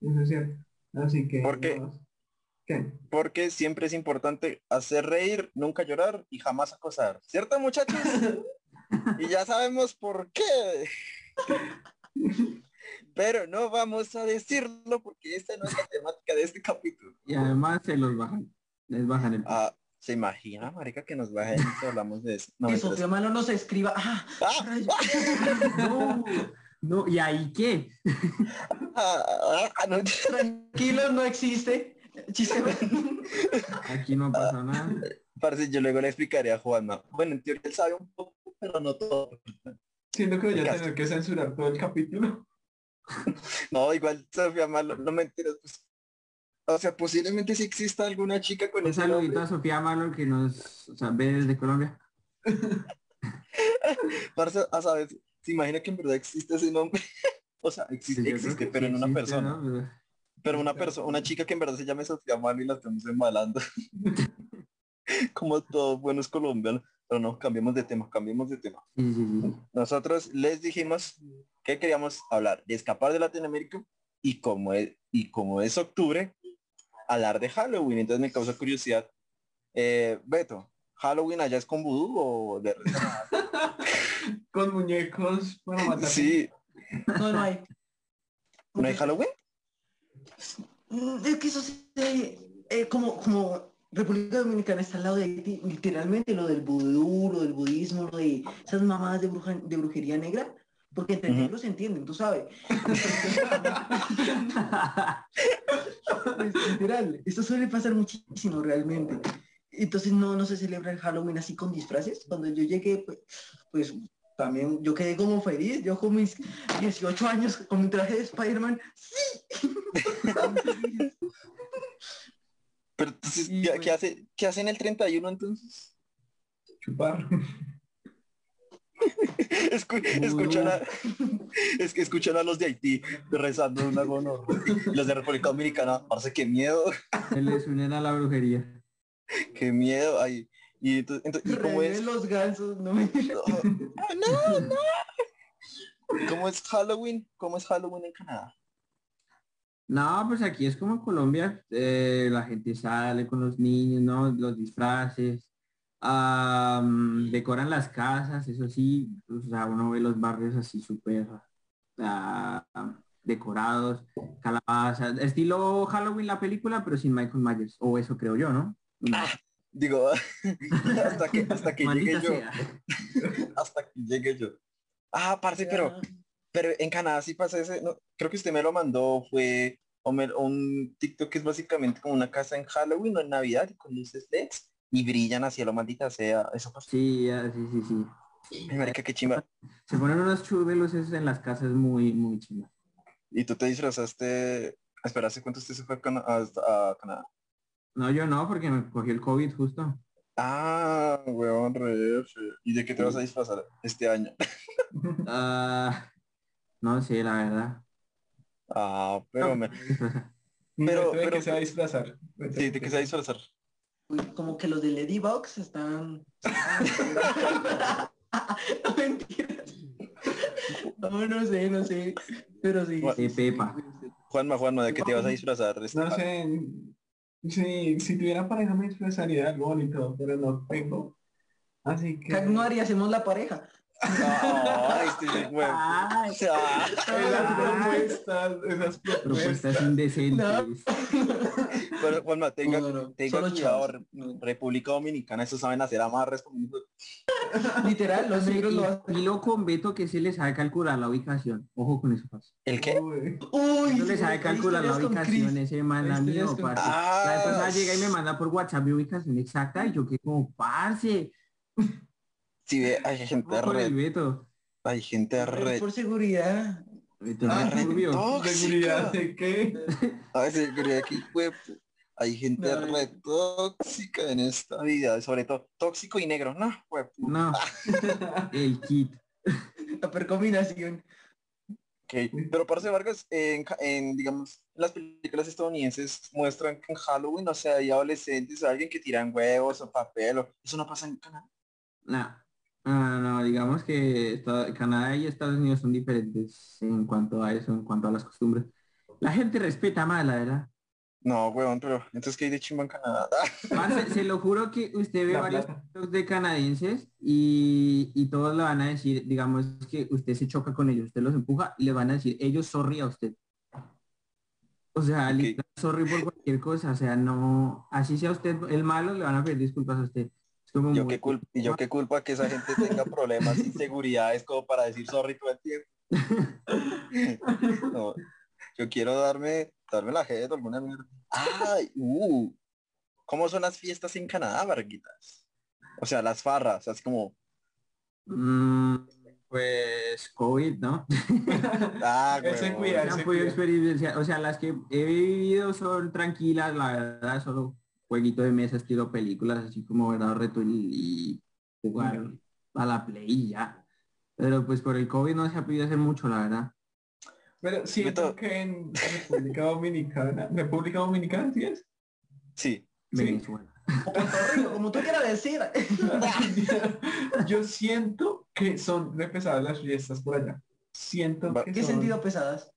Eso es cierto. Así que... ¿Por qué? Porque siempre es importante hacer reír, nunca llorar y jamás acosar. ¿Cierto, muchachos? [LAUGHS] y ya sabemos por qué. Pero no vamos a decirlo porque esta no es la temática de este capítulo. Y además se los bajan. Les bajan el... Ah, ¿Se imagina, marica, que nos bajen y hablamos de eso? No, que Sofía Malo nos escriba. ¡Ah! ¡Ah! [LAUGHS] no, no, ¿y ahí qué? Ah, ah, no. Tranquilo, no existe. Aquí no pasa nada. Parece, yo luego le explicaré a Juanma. Bueno, en teoría él sabe un poco, pero no todo. Siento que voy a tener que censurar todo el capítulo. [LAUGHS] no, igual Sofía Malo, no me entiendes, pues o sea, posiblemente si exista alguna chica con Un saludito a Sofía Malo que nos o sea, ve desde Colombia. [LAUGHS] Parce, a saber, se imagina que en verdad existe ese nombre. [LAUGHS] o sea, existe, existe, pero en una persona. Pero una persona, una chica que en verdad se llame Sofía Malo y la estamos embalando. [LAUGHS] Como todos buenos colombianos. Pero no, cambiemos de tema, cambiemos de tema. Nosotros les dijimos que queríamos hablar de escapar de Latinoamérica y como es, y como es octubre, hablar de Halloween, entonces me causa curiosidad. Eh, Beto, ¿Halloween allá es con vudú o de [LAUGHS] Con muñecos para matar. Sí. No, no hay. ¿No hay Halloween? Mm, es que eso sí, eh, como, como República Dominicana está al lado de literalmente lo del vudú, lo del budismo, lo de esas mamadas de, bruja, de brujería negra, porque entre uh se entienden, tú sabes. [LAUGHS] pues, literal, esto suele pasar muchísimo realmente. Entonces no, no se celebra el Halloween así con disfraces. Cuando yo llegué, pues, pues también yo quedé como feliz. Yo con mis 18 años con mi traje de Spider-Man, ¡sí! [LAUGHS] Pero entonces, ¿qué, pues hace, ¿qué hacen el 31 entonces? Chupar. [LAUGHS] escuchan, a, [LAUGHS] es que escuchan a los de Haití rezando una gono. Los de República Dominicana, parece que miedo. Se les unen a la brujería. Qué miedo. Ay, y entonces, entonces ¿cómo es? los gansos, no me no, no, ¿Cómo es Halloween? ¿Cómo es Halloween en Canadá? No, pues aquí es como en Colombia, eh, la gente sale con los niños, ¿no? Los disfraces, decoran las casas, eso sí, o sea, uno ve los barrios así súper decorados, calabazas, estilo Halloween la película, pero sin Michael Myers, o eso creo yo, ¿no? Ah, digo, [LAUGHS] hasta que, hasta que llegue yo. [LAUGHS] hasta que llegue yo. Ah, parce, pero, pero en Canadá sí pasa ese, no, creo que usted me lo mandó, fue un TikTok que es básicamente como una casa en Halloween o en Navidad con luces LEDs y brillan hacia lo maldita sea. Eso pasa. Sí, sí, sí, sí. marica, qué chimba. Se ponen unos chubelos en las casas muy, muy chimba. ¿Y tú te disfrazaste? Espera, ¿hace cuánto usted se fue a, Canadá? No, yo no, porque me cogió el COVID justo. Ah, weón, re ¿Y de qué te vas a disfrazar este año? [LAUGHS] Ah, no sé, la verdad. Ah, pero me... Pero, pero, que se va a disfrazar. Sí, de que se va a disfrazar como que los de Ladybox están... [LAUGHS] [LAUGHS] no mentiras. No, no sé, no sé. Pero sí. sí Pepa. Juanma, Juanma, ¿de qué te vas a disfrazar? Este no sé. Sí, si tuviera pareja me disfrazaría de algo bonito, pero no tengo. Así que... No haría, hacemos la pareja. [LAUGHS] No, este es Esas propuestas, esas propuestas indecentes. [LAUGHS] Pero Juanma, tenga, tenga cuidado, República Dominicana, eso saben hacer amarres [LAUGHS] Literal, los [LAUGHS] negros lo hacen. Y lo con Beto que se les sabe calcular la ubicación. Ojo con eso. ¿El qué? Uy, no le sabe calcular la ubicación, ese man, la mío, parce. La persona llega y me manda por WhatsApp mi ubicación exacta y yo que como, parce si ve, hay gente re... Hay gente re... Por seguridad. Ah, [LAUGHS] ¿Seguridad de qué? [LAUGHS] Ay, seguridad aquí, Hay gente re tóxica en esta vida, sobre todo tóxico y negro. No, No. [LAUGHS] El kit. La percombinación. Okay. Pero parece Vargas, en, en, digamos, las películas estadounidenses muestran que en Halloween, o sea, hay adolescentes o alguien que tiran huevos o papel, o eso no pasa en Canadá. No, no, no, digamos que Canadá y Estados Unidos son diferentes en cuanto a eso, en cuanto a las costumbres. La gente respeta más, la verdad. No, weón, pero entonces que hay de chimba en Canadá. [LAUGHS] se lo juro que usted ve varios de canadienses y, todos le van a decir, digamos que usted se choca con ellos, usted los empuja y le van a decir, ellos sorry a usted. O sea, sorry por cualquier cosa, o sea, no, así sea usted el malo, le van a pedir disculpas a usted. Yo qué culpa, y yo qué culpa que esa gente tenga problemas, inseguridades como para decir sorry todo el tiempo. [LAUGHS] yo quiero darme darme la jeta, alguna mierda. Ay, uh, ¿cómo son las fiestas en Canadá, Varguitas? O sea, las farras, así como... Mm, pues COVID, ¿no? [LAUGHS] ah, experiencia. O sea, las que he vivido son tranquilas, la verdad, solo jueguito de mesa, estilo películas, así como verdad reto y, jugar a la play ya. Pero pues por el COVID no se ha podido hacer mucho, la verdad. Pero siento que en República Dominicana, República Dominicana, ¿sí es? Sí. Venezuela. como tú quieras decir. [LAUGHS] Yo siento que son de pesadas las fiestas por allá. Siento que ¿Qué sentido pesadas?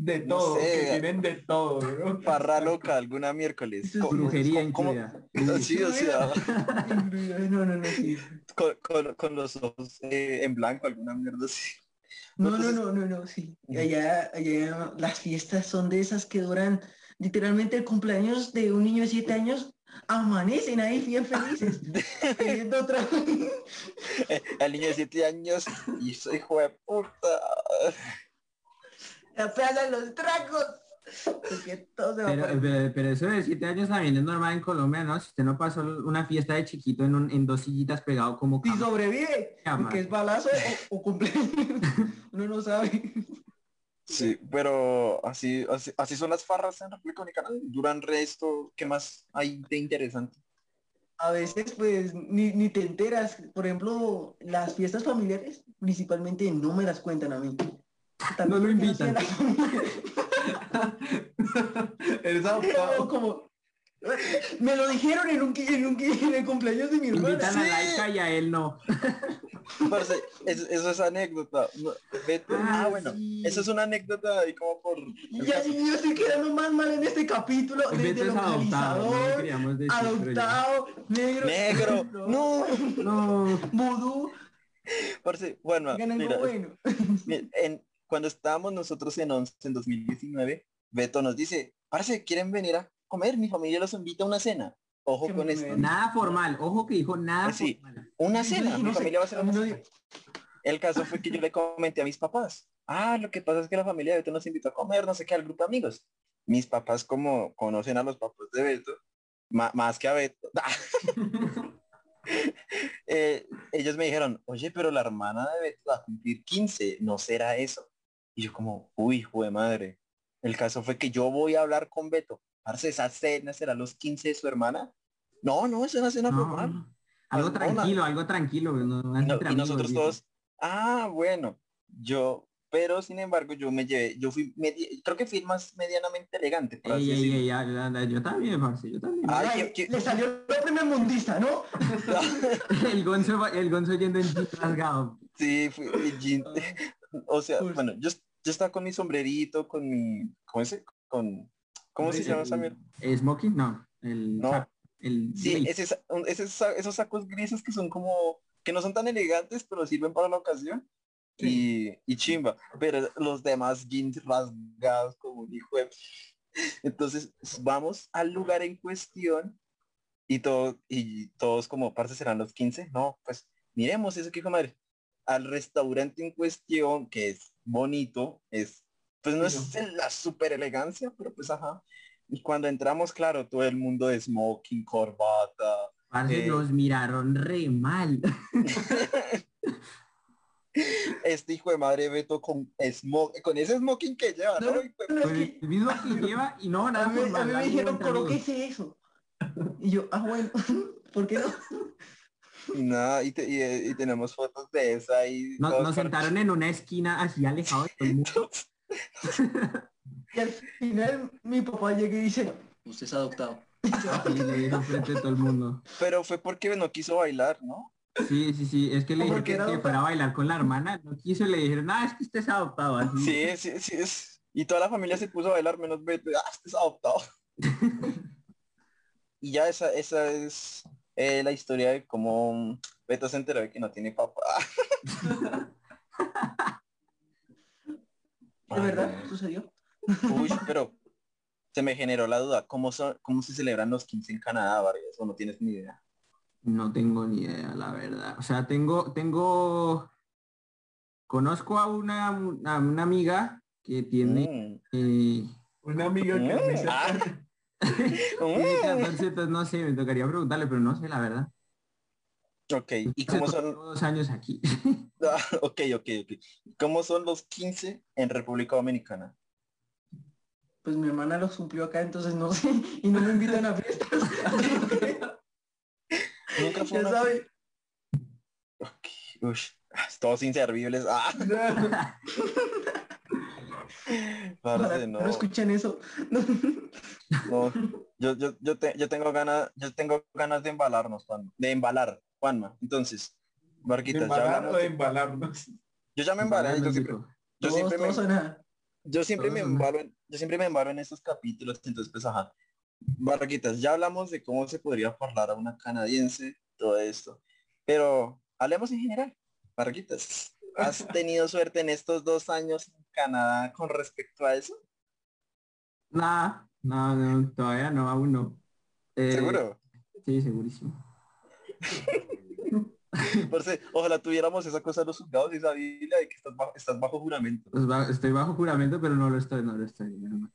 De todo, que tienen de todo, ¿no? Parra loca, alguna miércoles. Es brujería [LAUGHS] Sí, o sea. [LAUGHS] no, no, no, sí. Con, con, con los ojos eh, en blanco, alguna mierda así. No, no, no, no, no, sí. Allá, allá las fiestas son de esas que duran literalmente el cumpleaños de un niño de siete años amanecen ahí bien felices [LAUGHS] otra el niño de siete años y soy hijo de puta aplazan los tragos pero, eso de siete años también es normal en Colombia, ¿no? Si usted no pasó una fiesta de chiquito en, en dos sillitas pegado como... Y sobrevive, que es balazo o, cumpleaños, [LAUGHS] uno no sabe. Sí, pero así, así, son las farras en República Dominicana. Duran resto, ¿qué más hay de interesante? A veces pues ni, ni te enteras. Por ejemplo, las fiestas familiares principalmente no me las cuentan a mí. No lo invitan. Eres [LAUGHS] adoptado. Como, me lo dijeron en un, en un en el cumpleaños de mi hermana. Invitan a Laika y a él no. [LAUGHS] eso, es anécdota. ah, ah, bueno, eso es una anécdota y como por. Ya, yo estoy quedando más mal en este capítulo. Desde localizador, adoptado, no adoptado negro. Negro. No, no. Vudú. bueno, mira, bueno. en, cuando estábamos nosotros en 11 en 2019, Beto nos dice, parece quieren venir a comer, mi familia los invita a una cena. Ojo con esto. Nada formal, ojo que dijo nada sí, Una cena, mi familia va a ser una cena. El caso fue que yo le comenté a mis papás, ah, lo que pasa es que la familia de Beto nos invitó a comer, no sé qué, al grupo de amigos. Mis papás, como conocen a los papás de Beto, más que a Beto, [LAUGHS] eh, ellos me dijeron, oye, pero la hermana de Beto va a cumplir 15, ¿no será eso? Y yo como, uy, hijo de madre. El caso fue que yo voy a hablar con Beto. Parce, esa cena será los 15 de su hermana. No, no, es una cena normal. Algo tranquilo, algo tranquilo. y nosotros todos, ah, bueno, yo, pero sin embargo yo me llevé, yo fui, creo que fui más medianamente elegante. yo también, parce, yo también. Ay, Le salió la primer mundista, ¿no? [LAUGHS] el gonzo, el gonzo yendo en rasgado. Sí, fui, [LAUGHS] o sea, bueno, yo, yo estaba con mi sombrerito, con mi, ¿cómo ese? Con, ¿cómo se llama Samuel? ¿Smoking? No. El, no. El sí, esos sacos grises que son como, que no son tan elegantes, pero sirven para la ocasión. Y, y, chimba. Pero los demás jeans rasgados como un hijo Entonces, vamos al lugar en cuestión y todo, y todos como partes serán los 15. No, pues miremos eso que hijo madre al restaurante en cuestión, que es bonito, es, pues no es la super elegancia, pero pues ajá. Y cuando entramos, claro, todo el mundo de smoking, corbata. Eh, nos miraron re mal. [LAUGHS] Este hijo de madre Beto con smoke, con ese smoking que lleva, ¿no? el mismo que lleva y no, nada. A mí, a mí me dijeron, colóquese eso. Y yo, ah, bueno, [LAUGHS] ¿por qué no? Y nada, y, y, tenemos fotos de esa y nos sentaron en una esquina así alejado de todo el mundo. [LAUGHS] y al final mi papá llega y dice, usted es adoptado. frente de todo el mundo. Pero fue porque no quiso bailar, ¿no? Sí, sí, sí, es que le dije que, que, fuera a bailar con la hermana, no quiso y le dijeron, ah, es que usted es adoptado. Así. Sí, sí, sí, es... Y toda la familia se puso a bailar menos Beto, ah, este es adoptado. [LAUGHS] y ya esa, esa es eh, la historia de cómo Beto se enteró de que no tiene papá. [LAUGHS] ¿De verdad? ¿Sucedió? Uy, pero [LAUGHS] se me generó la duda, ¿cómo, son, cómo se celebran los 15 en Canadá, Vargas? ¿O no tienes ni idea? No tengo ni idea, la verdad. O sea, tengo, tengo, conozco a una, una, amiga que tiene... Mm. Eh, una amiga que mm. ah. [LAUGHS] [LAUGHS] mm. no sé, me tocaría preguntarle, pero no sé, la verdad. Ok, ¿y cómo son? Dos años aquí. [LAUGHS] Ah, ok, ok, ok. ¿Cómo son los 15 en República Dominicana? Pues mi hermana los cumplió acá, entonces no sé, [LAUGHS] y no me invitan a fiestas. Nunca fue una... sabe. Uy, todos inservibles. Ah. [LAUGHS] Parce, no. no escuchan eso. [LAUGHS] no, yo, yo, yo, te, yo tengo ganas, yo tengo ganas de embalarnos, Juan, de embalar, Juanma. Entonces, Barquitas, ¿De embalar o de embalarnos? Yo ya me embalé, yo siempre, yo siempre me, yo siempre me embalo, en, yo siempre me embalo en estos capítulos, entonces pues ajá. Barraquitas, ya hablamos de cómo se podría hablar a una canadiense, todo esto. Pero hablemos en general. Barraquitas, ¿has [LAUGHS] tenido suerte en estos dos años en Canadá con respecto a eso? Nah, no, no, todavía no, aún no. Eh, ¿Seguro? Sí, segurísimo. [LAUGHS] ojalá tuviéramos esa cosa de los juzgados y esa Biblia de que estás bajo, estás bajo juramento. Pues estoy bajo juramento, pero no lo estoy, no lo estoy.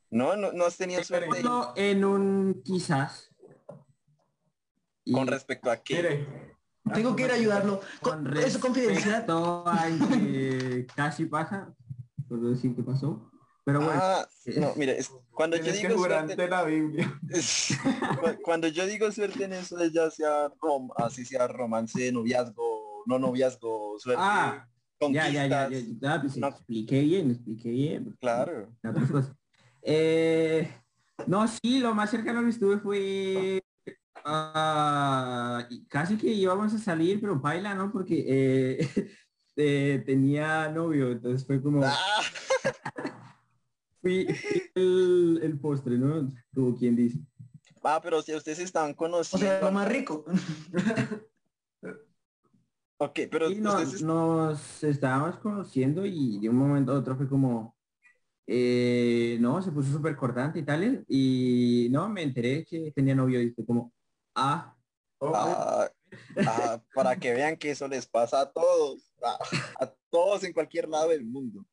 No, no, no has tenido suerte. En un quizás. ¿Con respecto a qué? Tengo que ir a ayudarlo. Con, eso confidencial. [LAUGHS] casi pasa. Por decir qué pasó. Pero bueno. Ah, no, mire, [LAUGHS] cuando yo digo suerte, la Biblia. [LAUGHS] cuando yo digo suerte en eso ya sea rom, así sea romance, noviazgo, no noviazgo, suerte. Ah, ya, ya, ya, ya, pues, no. expliqué bien, expliqué bien. Claro. Eh, no, sí, lo más cercano que estuve fue uh, casi que íbamos a salir, pero baila, ¿no? Porque eh, [LAUGHS] eh, tenía novio, entonces fue como... Ah [LAUGHS] fui, el, el, postre, ¿no? Como quien dice. Ah, pero si ustedes estaban conociendo. O sea, lo más rico. [LAUGHS] ok, pero nos, estábamos conociendo y de un momento a otro fue como, eh, no, se puso súper cortante y tal, y no, me enteré que tenía novio y fue como, ah. ah, ah para que vean que eso les pasa a todos, a todos en cualquier lado del mundo.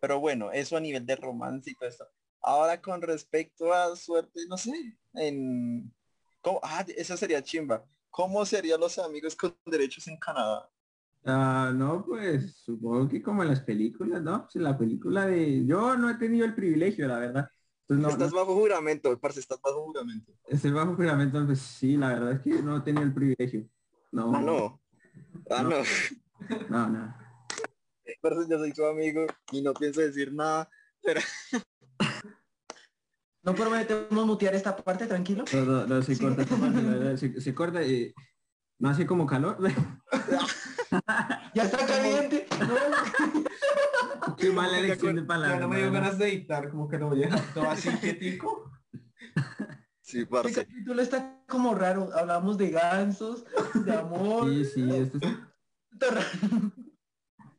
Pero bueno, eso a nivel de romance y todo eso. Ahora con respecto a suerte, no sé, en... ¿cómo? Ah, esa sería chimba. ¿Cómo serían los amigos con derechos en Canadá? Ah, no, pues supongo que como en las películas, ¿no? Pues en la película de... Yo no he tenido el privilegio, la verdad. No, estás bajo juramento, parce, estás bajo juramento. Estoy bajo juramento, pues sí, la verdad es que no he tenido el privilegio. No. Ah, no. Ah, no. No, [LAUGHS] no yo soy su amigo y no pienso decir nada, pero... [LAUGHS] ¿No prometemos mutear esta parte, tranquilo? No, no, no se corta [LAUGHS] se, corta y no hace como calor. [LAUGHS] ya está caliente. [LAUGHS] Qué mala elección de palabras. No me dio ganas de editar, como que no voy a todo así quietico. [LAUGHS] Sí, parce. Este capítulo está como raro. Hablamos de gansos, de amor. Sí, sí, esto es...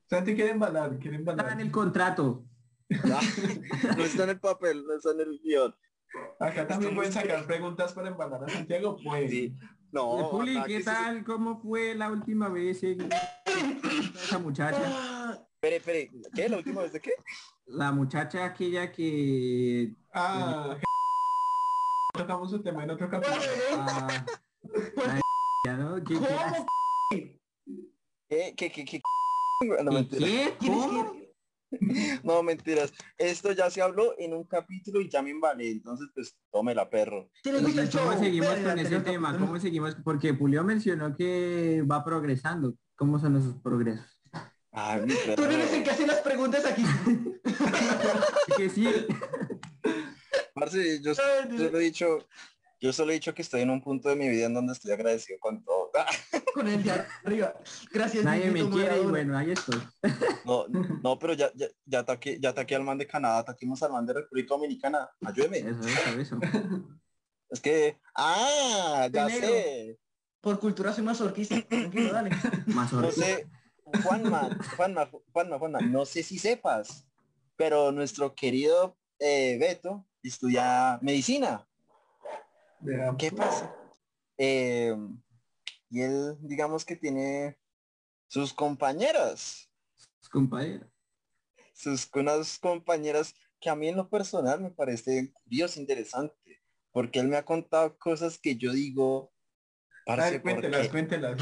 Santi quiere embalar, quiere embalar. Está en el contrato. no está en el papel, no está en el guion. Acá también pueden sacar preguntas para embalar a Santiago, pues. Sí. No, Juli, ¿qué tal? ¿Cómo fue la última vez esa muchacha? Espere, espere, ¿qué? ¿La última vez de qué? La muchacha aquella que... Ah, tocamos un tema en otro capítulo. Ah, [LAUGHS] [LAUGHS] ¿Qué, qué, qué, qué? No, mentiras. [LAUGHS] No, mentiras. Esto ya se habló en un capítulo y ya me vale, entonces pues tómela, perro. ¿Cómo seguimos con ese tema? ¿Cómo seguimos? Porque Julio mencionó que va progresando. ¿Cómo son esos progresos? Tú no eres el que hace las preguntas aquí. [LAUGHS] que sí. Parce, yo, yo lo he dicho, yo solo he dicho que estoy en un punto de mi vida en donde estoy agradecido con todo. [LAUGHS] con el de arriba. Gracias. Nadie me quiere y bueno, ahí estoy. No, [LAUGHS] no, pero ya, ya, ya ataqué, ya ataqué al man de Canadá, ataquemos al man de República Dominicana. Ayúdeme. Eso, eso, eso. [LAUGHS] Es que, ah, ya sé. Por cultura soy masorquista. Tranquilo, dale. No sé, Juanma, Juanma, Juanma, Juanma, no sé si sepas, pero nuestro querido eh, Beto estudia medicina. ¿Qué pasa? Eh, y él, digamos que tiene sus compañeras. Sus compañeras. Sus unas compañeras que a mí en lo personal me parece curioso, interesante, porque él me ha contado cosas que yo digo, Parece cuéntelas, cuéntelas.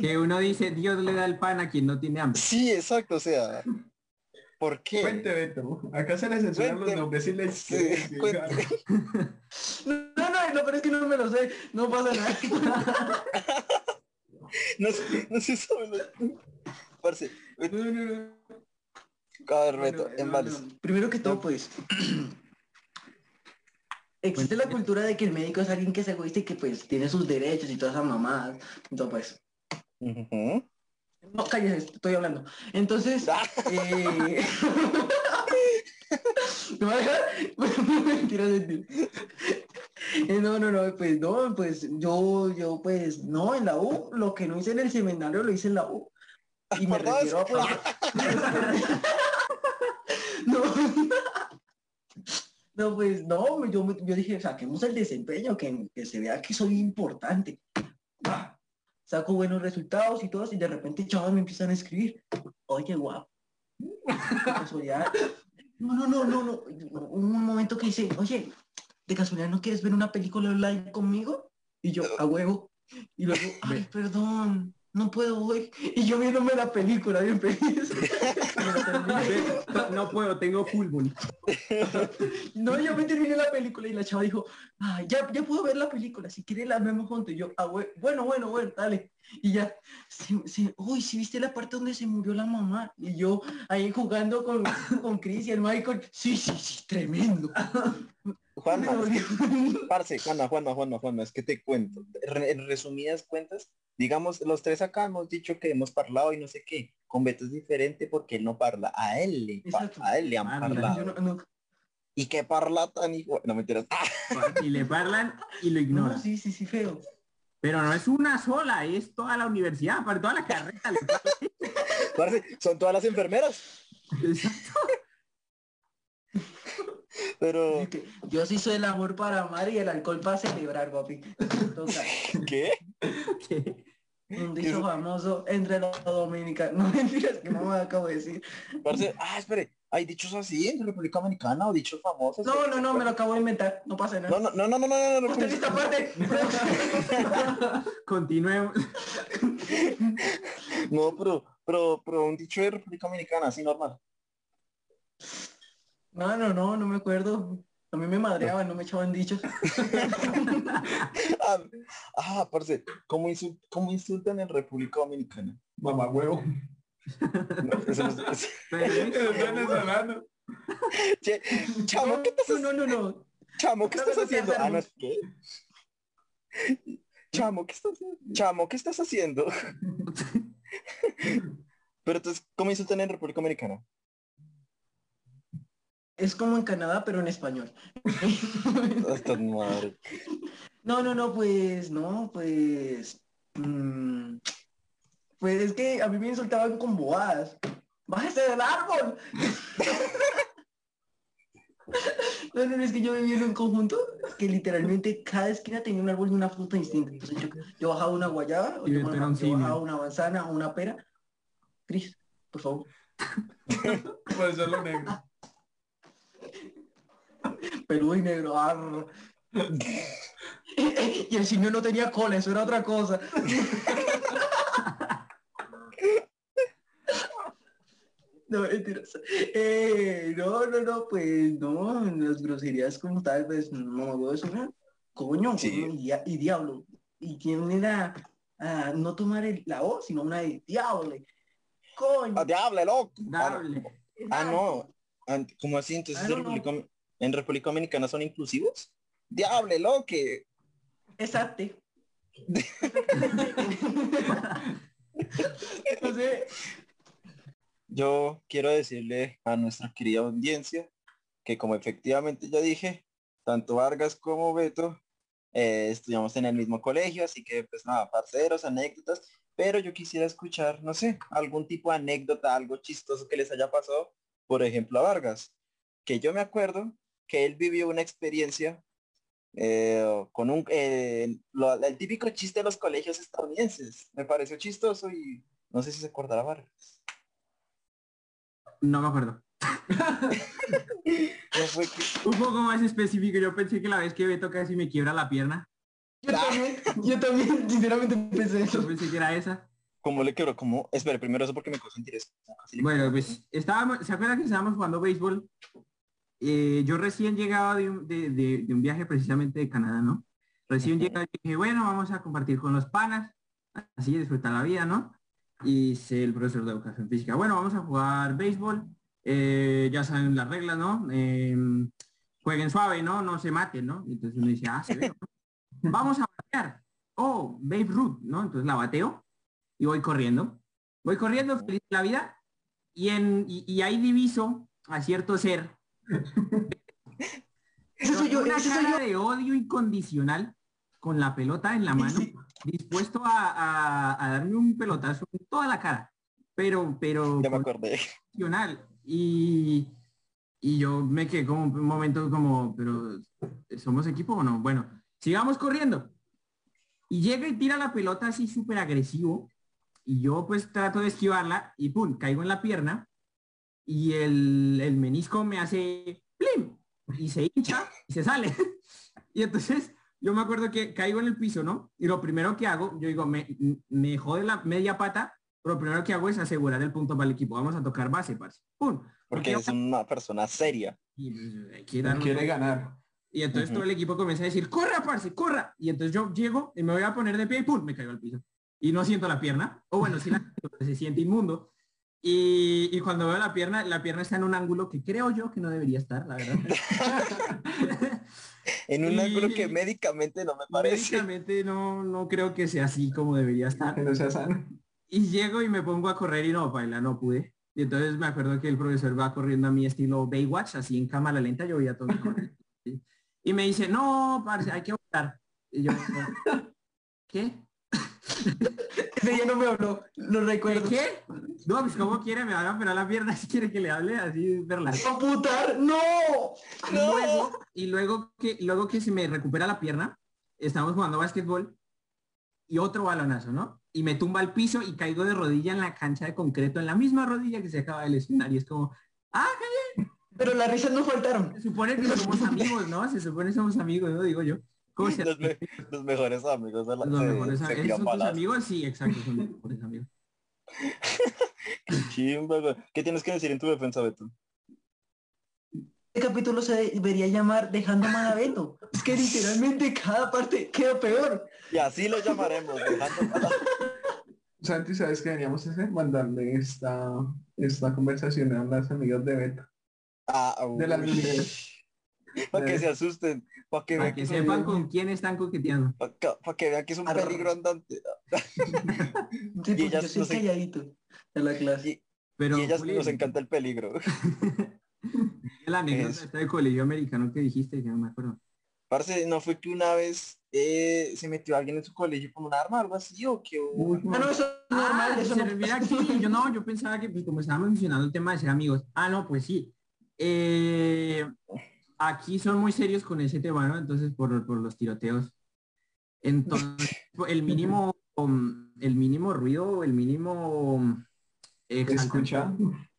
Que uno dice, Dios le da el pan a quien no tiene hambre. Sí, exacto, o sea, ¿Por qué? Cuente, Beto. Acá se les censuran los nombres y les... Sí, [LAUGHS] no, no, no, pero es que no me lo sé. No pasa nada. [LAUGHS] no sé, no sé sobre Parce. No, no, no. A ver, Beto, en vales. Primero que todo, pues... [CLEARS THROAT] Existe la cultura de que el médico es alguien que es egoísta y que pues tiene sus derechos y todas esas mamadas. Entonces, pues... No, cállese, estoy hablando. Entonces, ah. [LAUGHS] eh... [LAUGHS] ¿Me va a dejar? Mentira, mentira. [LAUGHS] No, no, no, pues no, pues yo, yo, pues no, en la U, lo que no hice en el seminario lo hice en la U. Y me refiero a pues. [LAUGHS] no. no, pues no, yo, yo dije, saquemos el desempeño, que, que se vea que soy importante saco buenos resultados y todo, y de repente chavos me empiezan a escribir, oye, guau. [LAUGHS] No, no, no, no, no. Un momento que dice, oye, de casualidad no quieres ver una película online conmigo? Y yo, a huevo. Y luego, [LAUGHS] ay, perdón, no puedo hoy. Y yo viéndome la película bien feliz. [LAUGHS] no puedo, tengo fútbol. [LAUGHS] no, yo me terminé la película y la chava dijo, ah, ya, ya puedo ver la película, si quiere la vemos juntos. Y yo, ah, bueno, bueno, bueno, dale. Y ya, uy, si viste la parte donde se murió la mamá. Y yo ahí jugando con, con Chris y el Michael, sí, sí, sí, tremendo. Juanma, [LAUGHS] [LAUGHS] parce, Juanma, Juanma, Juanma, Juanma, es que te cuento. En resumidas cuentas, digamos, los tres acá hemos dicho que hemos parlado y no sé qué. Con Beto es diferente porque él no parla. A él le, a él le han parlado. ¿Y qué parla tan igual? No me enteras. [LAUGHS] Y le parlan y lo ignoran. sí, sí, sí, feo. Pero no es una sola, es toda la universidad, para toda la carrera. son todas las enfermeras. Exacto. Pero... Yo sí soy el amor para amar y el alcohol para celebrar, papi. [LAUGHS] ¿Qué? Un dicho famoso entre los dominicanos. [LAUGHS] No mentiras que no me acabo de decir. ah, espere, ¿hay dichos así en República Dominicana o dichos famosos? No, no, no, me lo acabo de inventar. No pasa nada. No, no, no, no, no, no, no. Usted esta parte. [LAUGHS] Continuemos. No, pero, pero, pero un dicho de República Dominicana, así normal. No, no, no, no me acuerdo. A mí me madreaban, no me echaban dichos. [LAUGHS] ah, ah, parce, ¿cómo, insultan en República Dominicana? Mamá huevo. chamo, ¿qué estás haciendo? No, no, no. Chamo, ¿qué estás haciendo? Ah, no, ¿qué? Chamo, ¿qué estás haciendo? Chamo, ¿qué estás haciendo? Pero entonces, ¿cómo insultan en República Dominicana? Es como en Canadá, pero en español. [LAUGHS] no, no, no, pues, no, pues. Mm, pues es que a mí me insultaban con boadas. ¡Bájese del árbol! [LAUGHS] no, no, es que yo vivía en un conjunto que literalmente cada esquina tenía un árbol y una fruta distinta. Entonces yo, bajaba una guayaba, yo, bajaba, una manzana, una pera. Cris, por favor. [LAUGHS] Puede ser lo negro [LAUGHS] peludo y negro. [LAUGHS] y el simio no tenía cola, eso era otra cosa. [LAUGHS] No, mentiras. Eh, no, no, no, pues no, las groserías como tal, pues no me es una coño, y, y, diablo. Y tiene era a no tomar el, la O, sino una de diablo. Coño. Ah, diablo, loco. Ah, no. ¿Cómo así? Entonces en, República, en República Dominicana son inclusivos. Diable, loco. Exacto. Entonces, yo quiero decirle a nuestra querida audiencia que como efectivamente ya dije, tanto Vargas como Beto eh, estudiamos en el mismo colegio, así que pues nada, parceros, anécdotas, pero yo quisiera escuchar, no sé, algún tipo de anécdota, algo chistoso que les haya pasado, por ejemplo, a Vargas, que yo me acuerdo que él vivió una experiencia eh, con un eh, el típico chiste de los colegios estadounidenses. Me pareció chistoso y no sé si se acordará Vargas. No me acuerdo. [LAUGHS] Un poco más específico, yo pensé que la vez que Beto casi me quiebra la pierna. Yo también, yo también, sinceramente pensé eso. Yo pensé que era esa. ¿Cómo le quebró? ¿Cómo? Espera, primero eso porque me causó interés. Bueno, pues estábamos, ¿se acuerdan que estábamos jugando béisbol? Eh, yo recién llegaba de un, de, un, viaje precisamente de Canadá, ¿no? Recién llegaba y dije, bueno, vamos a compartir con los panas, así disfrutar la vida, ¿no? Y sé el profesor de educación física, bueno, vamos a jugar béisbol, eh, ya saben las reglas, ¿no? Em, jueguen suave, ¿no? No se maten, ¿no? Entonces uno dice, ah, se ve, [LAUGHS] Vamos a batear. Oh, Babe Ruth, ¿no? Entonces la bateo y voy corriendo. Voy corriendo feliz la vida y, en, y, ahí diviso a cierto ser. Eso soy yo, una cara de odio incondicional con la pelota en la mano, dispuesto a, darme un pelotazo en toda la cara. Pero, pero... Ya me acordé. Y, y yo me quedé como un momento como, pero ¿somos equipo o no? Bueno, sigamos corriendo. Y llega y tira la pelota así súper agresivo. Y yo pues trato de esquivarla y pum, caigo en la pierna. Y el, el menisco me hace plim. Y se hincha y se sale. [LAUGHS] y entonces yo me acuerdo que caigo en el piso, ¿no? Y lo primero que hago, yo digo, me, me jode la media pata lo primero que hago es asegurar el punto para el equipo. Vamos a tocar base, parce. ¡Pum! Porque, es una persona seria. Y pues, quiere, ganar. Y entonces todo el equipo comienza a decir, corra, parce, corra. Y entonces yo llego y me voy a poner de pie y ¡pum! Me caigo al piso. Y no siento la pierna. O bueno, sí la se siente inmundo. Y, y, cuando veo la pierna, la pierna está en un ángulo que creo yo que no debería estar, la verdad. [LAUGHS] en un ángulo que médicamente no me parece. Médicamente no, no creo que sea así como debería estar. No sea sano. Y llego y me pongo a correr y no, baila, no pude. Y entonces me acuerdo que el profesor va corriendo a mi estilo Baywatch, así en cámara lenta, yo voy a todo. [LAUGHS] y me dice, no, parce, hay que votar. Y yo, [LAUGHS] ¿qué? Ese día no me habló, lo recuerdo. ¿Qué? No, pues como quiere, me van a operar la pierna [LAUGHS] si quiere que le hable así verla. ¡Computar! ¡No! Y luego, y luego que luego que se me recupera la pierna, estamos jugando básquetbol y otro balonazo, ¿no? y me tumba al piso y caigo de rodilla en la cancha de concreto, en la misma rodilla que se acaba de lesionar. Y es como, ¡ah, bien! Pero las risas no faltaron. Se supone que somos amigos, ¿no? Se supone que somos amigos, ¿no? Digo yo. ¿Cómo [LAUGHS] se los, los, mejores amigos. De la, los mejores amigos. ¿Son tus amigos? Sí, exacto, son los [LAUGHS] mejores amigos. ¿Qué tienes que decir en tu defensa, Beto? Este capítulo se debería llamar Dejando mal a Beto. Es que literalmente cada parte queda peor. Y así lo llamaremos, Dejando [LAUGHS] Santi, ¿sabes qué deberíamos hacer? Mandarle esta, esta conversación a las amigas de Beto. Ah, de las Para que se asusten. Para que, que, sepan con quién están coqueteando. Para que, vean que es un peligro andante. [LAUGHS] sí, y ellas yo soy calladito en la clase. Pero, y ellas nos encanta el peligro. [LAUGHS] la anécdota esta de colegio americano que dijiste, que no me acuerdo. Parce, ¿no fue que una vez eh, se metió alguien en su colegio con un arma, algo así, o que... Ah, no, eso es normal, ah, eso no... aquí, yo no, yo pensaba que, pues, como estábamos mencionando el tema de ser amigos, ah, no, pues sí. Eh, aquí son muy serios con ese tema, ¿no? Entonces, por, por los tiroteos. Entonces, [LAUGHS] el mínimo, el mínimo ruido, el mínimo... ¿Escucha?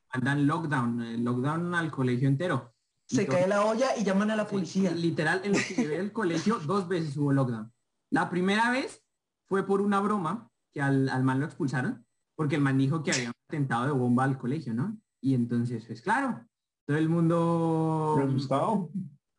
andan lockdown, eh, lockdown al colegio entero. Se cae la olla y llaman a la policía. literal, en lo que llevé el colegio, [LAUGHS] dos veces hubo lockdown. La primera vez fue por una broma que al, al man lo expulsaron, porque el man dijo que había un atentado de bomba al colegio, ¿no? Y entonces, pues claro, todo el mundo... Asustado.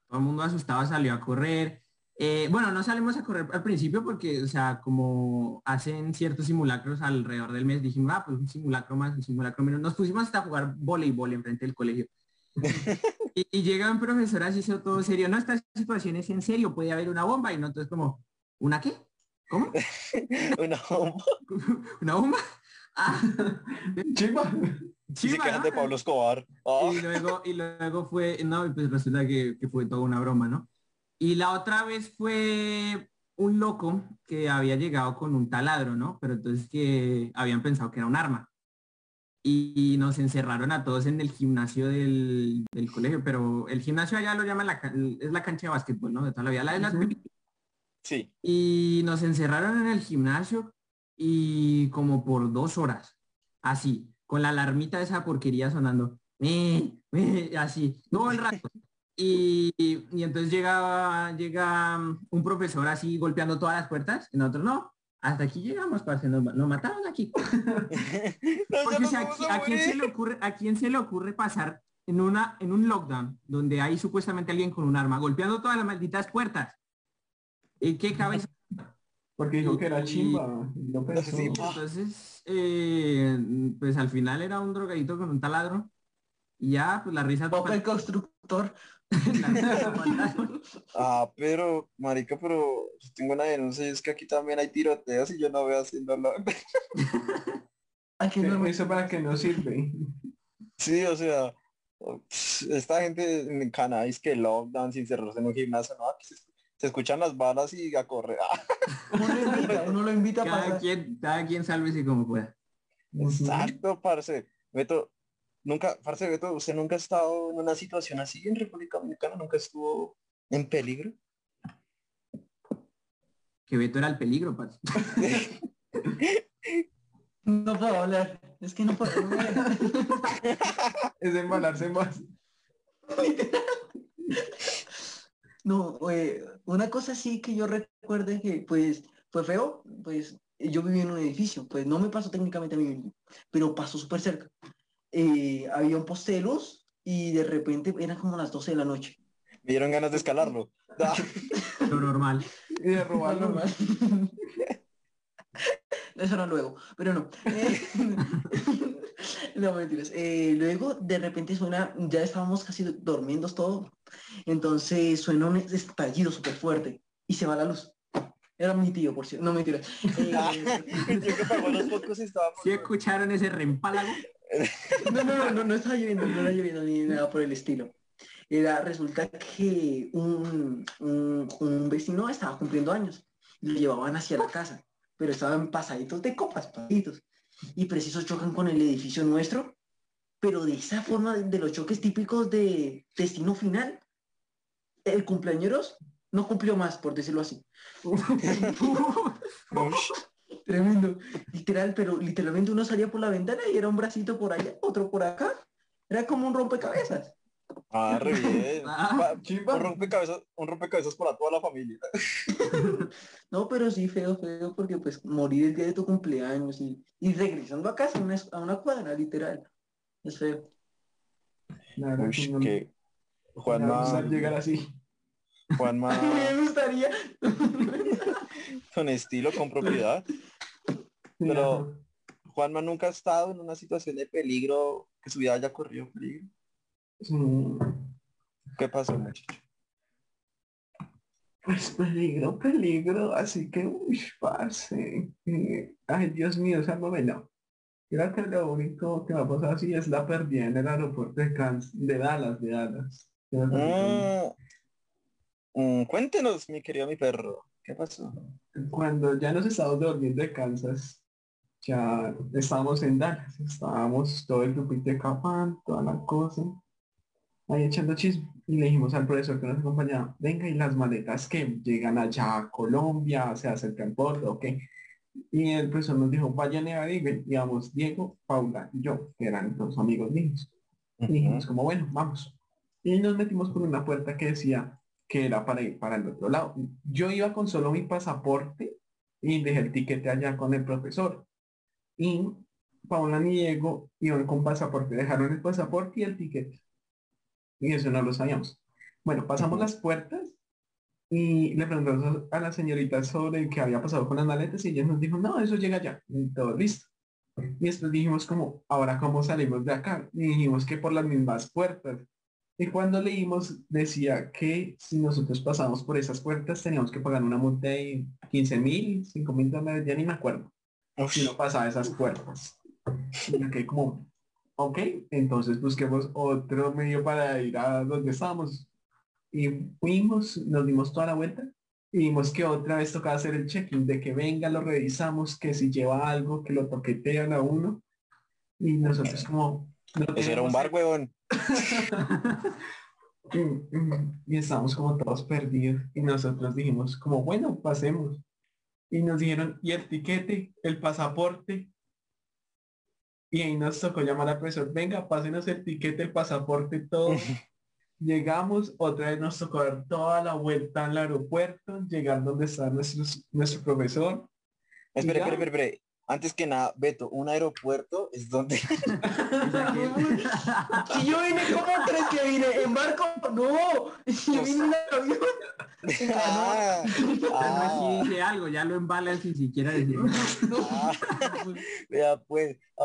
Todo el mundo asustado salió a correr. Eh, bueno, no salimos a correr al principio porque, o sea, como hacen ciertos simulacros alrededor del mes, dijimos, ah, pues un simulacro más, un simulacro menos. Nos pusimos hasta a jugar voleibol enfrente del colegio. [LAUGHS] y, llega un profesor así, todo serio, no, esta situación es en serio, puede haber una bomba. Y no, entonces como, ¿una qué? ¿Cómo? [LAUGHS] una bomba. [LAUGHS] ¿Una bomba? Ah. Chiva. Chiva, de Pablo Escobar. Ah. Y, luego, y luego fue, no, pues resulta que, que fue toda una broma, ¿no? Y la otra vez fue un loco que había llegado con un taladro, ¿no? Pero entonces que habían pensado que era un arma. Y, nos encerraron a todos en el gimnasio del, colegio, pero el gimnasio allá lo llaman la, es la cancha de básquetbol, ¿no? De toda la vida, la de las Sí. Y nos encerraron en el gimnasio y como por dos horas, así, con la alarmita de esa porquería sonando, así, todo el rato. Y, entonces llega, llega un profesor así golpeando todas las puertas, y nosotros no, hasta aquí llegamos, parce, nos, mataron aquí. [LAUGHS] [LAUGHS] Porque a, quién se le ocurre, ¿a quién se le ocurre pasar en, una, en un lockdown donde hay supuestamente alguien con un arma golpeando todas las malditas puertas? ¿Y qué [LAUGHS] cabeza? Porque dijo que era chimba. Entonces, eh, pues al final era un drogadito con un taladro. Y ya, pues la risa... Poco el constructor. [LAUGHS] [LAUGHS] ah, pero, marica, pero tengo una denuncia es que aquí también hay tiroteos y yo no veo haciéndolo. [LAUGHS] Aquí no eso para que no sirve. Sí, o sea, esta gente en Canadá es que lockdown sin cerrarse en un gimnasio, no, se, escuchan las balas y a correr. [LAUGHS] uno lo invita, uno lo invita cada quien, cada quien sálvese como pueda. Exacto, parce. Beto, Nunca, parce Beto, ¿usted nunca ha estado en una situación así en República Dominicana? ¿Nunca estuvo en peligro? Que Beto era el peligro, parce. [LAUGHS] no puedo hablar. Es que no puedo hablar. [LAUGHS] es embalarse más. No, eh, una cosa sí que yo recuerde que pues fue feo, pues yo viví en un edificio, pues no me pasó técnicamente a mí, pero pasó súper cerca. Eh, había un poste de luz y de repente eran como las 12 de la noche. Me dieron ganas de escalarlo. [LAUGHS] Lo normal. Y de robarlo. Normal. [LAUGHS] Eso no luego, pero no. Eh, [LAUGHS] no mentiras. Eh, luego de repente suena, ya estábamos casi durmiendo todo, entonces suena un estallido súper fuerte y se va la luz. Era mi tío, por cierto. No mentiras. [LAUGHS] ¿Sí escucharon ese rempálago? [LAUGHS] No, no, no, no, estaba lloviendo, no estaba lloviendo ni nada por el estilo. Era, resulta que un, un, vecino estaba cumpliendo años y lo llevaban hacia la casa, pero estaban pasaditos de copas, pasitos. Y precisos chocan con el edificio nuestro, pero de esa forma de los choques típicos de destino final. El cumpleañeros no cumplió más, por decirlo así. [LAUGHS] Tremendo. Literal, pero literalmente uno salía por la ventana y era un bracito por allá, otro por acá. Era como un rompecabezas. Ah, re bien. [LAUGHS] Ah, un, rompecabezas, un rompecabezas para toda la familia. [LAUGHS] no, pero sí, feo, feo, porque pues morir el día de tu cumpleaños y, y regresando a casa, a una cuadra, literal. Es feo. Uy, que Juanma... llegar así. Juanma... [LAUGHS] Me gustaría. [LAUGHS] con estilo, con propiedad. Pero Juanma nunca ha estado en una situación de peligro, que su vida haya corrido peligro. ¿Qué pasó, muchacho? Pues peligro, peligro, así que, uy, pase. ay, Dios mío, novela. Creo que lo único que va a pasar así es la pérdida en el aeropuerto de, de Dallas, de Dallas. Mm, mm, cuéntenos, mi querido mi perro, ¿qué pasó? Cuando ya nos estábamos durmiendo de Kansas, ya estábamos en Dallas, estábamos todo el grupito de Capán, toda la cosa, ahí echando chisme. Y le dijimos al profesor que nos acompañaba, venga, y las maletas que llegan allá a Colombia, se acercan por ok. Y el profesor nos dijo, vayan a ver, digamos, Diego, Paula y yo, que eran dos amigos míos. Y dijimos como, bueno, vamos. Y nos metimos por una puerta que decía que era para ir para el otro lado. Yo iba con solo mi pasaporte y dejé el tiquete allá con el profesor. Y Paula y Diego iban con pasaporte, dejaron el pasaporte y el ticket. Y eso no lo sabíamos. Bueno, pasamos las puertas y le preguntamos a la señorita sobre qué había pasado con las maletas y ella nos dijo, no, eso llega ya, y todo listo. Y después dijimos como, ahora cómo salimos de acá. Y dijimos que por las mismas puertas. Y cuando leímos decía que si nosotros pasamos por esas puertas teníamos que pagar una multa de 15 mil, 5 mil dólares, ya ni me acuerdo. Si no pasaba esas puertas. Y que como, ok, entonces busquemos otro medio para ir a donde estábamos. Y fuimos, nos dimos toda la vuelta y vimos que otra vez tocaba hacer el check-in de que venga, lo revisamos, que si lleva algo, que lo toquetean a uno. Y nosotros como... Eso era un bar, huevón. [LAUGHS] y, estamos como todos perdidos. Y nosotros dijimos como, bueno, pasemos. Y nos dijeron, ¿y el tiquete? ¿El pasaporte? Y ahí nos tocó llamar al profesor, venga, pásenos el tiquete, el pasaporte, todo. [LAUGHS] Llegamos, otra vez nos tocó dar toda la vuelta al aeropuerto, llegar donde está nuestro, nuestro profesor. Espera, espera, espera, antes que nada, Beto, un aeropuerto es donde... [LAUGHS] [LAUGHS] si yo vine, ¿cómo crees que vine? ¿En barco? No, yo vine en avión. [LAUGHS] Ah, ah. dice algo, ya lo embalan sin siquiera decir. Ah, vea pues, ah,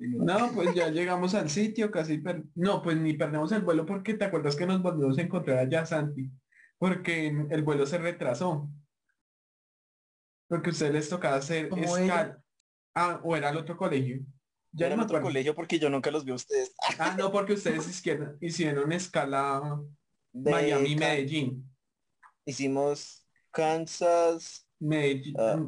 No, pues ya llegamos al sitio, casi no, pues ni perdemos el vuelo porque te acuerdas que nos volvimos a encontrar allá, Santi, porque el vuelo se retrasó. Porque a ustedes les tocaba hacer escala. Ah, o era el otro colegio. Ya era el otro colegio porque yo nunca los vi a ustedes. [LAUGHS] Ah, no, porque ustedes hicieron, hicieron escala Miami, Medellín. Hicimos Kansas. Medellín, ah.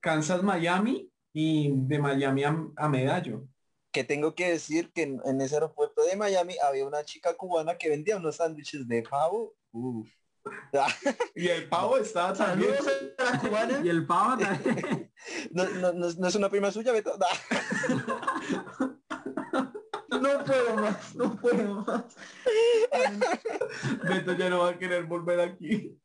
Kansas, Miami y de Miami a, Medallo. Que tengo que decir que en, ese aeropuerto de Miami había una chica cubana que vendía unos sándwiches de pavo. Uf. Y el pavo está también. y el pavo [LAUGHS] también. No, no, no, es una prima suya, Beto. [LAUGHS] No puedo más, no puedo más. Beto ya no va a querer volver aquí.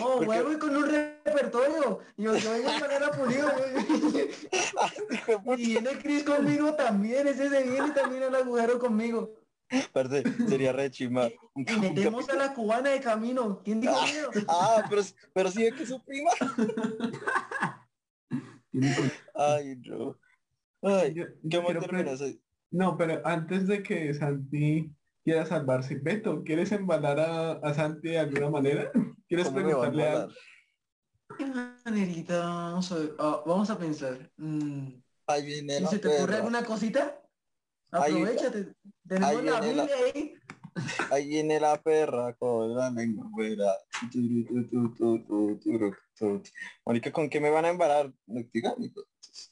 Oh, vuelvo con un repertorio. Yo soy de manera pulido. [LAUGHS] y viene Chris conmigo también. Ese se viene también al agujero conmigo. Aparte, sería re chima. Y metemos a la cubana de camino. ¿Quién dijo ah, ah, pero, pero sí es que su prima. [LAUGHS] Ay, no. Ay, qué No, pero antes de que Santi quiera salvarse, Beto, ¿quieres embalar a, a Santi de alguna manera? ¿Quieres preguntarle a... ¿Qué manerita? Vamos a, ah, vamos a pensar. Mm. Ahí viene ¿Se te ocurre alguna cosita? Aprovechate. Tenemos la Biblia ahí. Ahí viene la perra con la lengua fuera. Mónica, ¿con qué me van a embarar?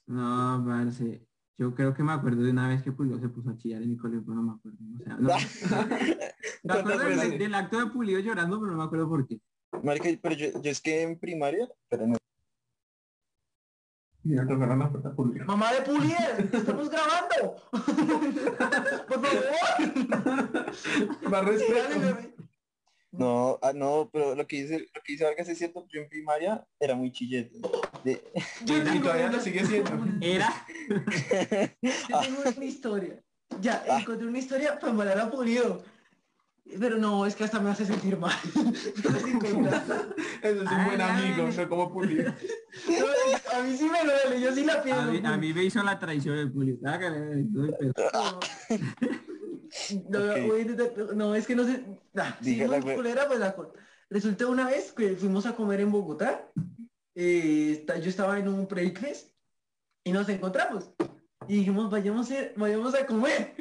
No, parece. Yo creo que me acuerdo de una vez que Pulido se puso a chillar en mi colegio, pero no me acuerdo. O sea, no. [LAUGHS] me acuerdo del, del, acto de Pulido llorando, pero no me acuerdo por qué. Marica, pero yo, yo es que en primaria, pero no, y tocaron la puerta pública. Mamá de Pulier, estamos grabando. [LAUGHS] Por favor. Va No, ah, no, pero lo que dice, lo que dice Vargas es cierto, yo en primaria era muy chillete. De... [LAUGHS] y todavía lo sigue siendo. Era. [LAUGHS] Yo tengo una historia. Ya, ah. encontré una historia para embalar a Pulido. Pero no, es que hasta me hace sentir mal. [LAUGHS] Eso es un buen amigo, no como Pulido. [LAUGHS] a mí sí me duele, yo sí la pierdo. A mí, me hizo la traición de Pulido. No, [LAUGHS] no, es que no sé. Nah, si no culera, pues la Resulta una vez que fuimos a comer en Bogotá. Eh, yo estaba en un breakfast y nos encontramos. Y dijimos, vayamos a, vayamos a comer.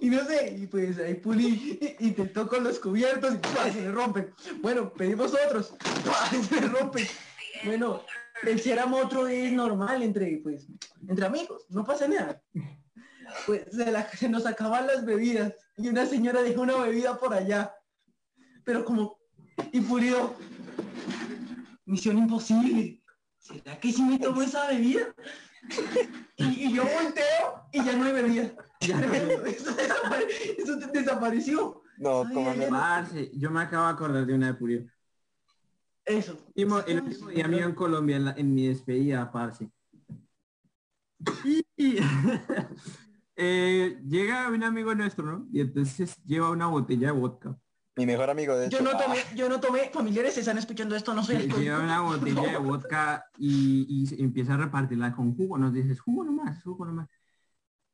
y no sé, y pues ahí Puli intentó con los cubiertos y se le rompen. Bueno, pedimos otros, [LAUGHS] se le rompen. Bueno, el si éramos otro es normal entre, pues, entre amigos, no pasa nada. Pues se, nos acaban las bebidas y una señora dejó una bebida por allá. Pero como, y Pulido, misión imposible. ¿Será que si me tomo esa bebida? Y, yo volteo y ya no hay bebida. eso, desapareció. No, como yo me acabo de acordar de una de Purio. Eso. El último día mío en Colombia, en, mi despedida, parce. y [LAUGHS] eh, llega un amigo nuestro, ¿no? Y entonces lleva una botella de vodka. Mi mejor amigo, de hecho. Yo no tomé, yo no tomé, familiares están escuchando esto, no sé. Lleva una [LAUGHS] botella de vodka y, y, empieza a repartirla con jugo. Nos dices, jugo nomás, jugo nomás.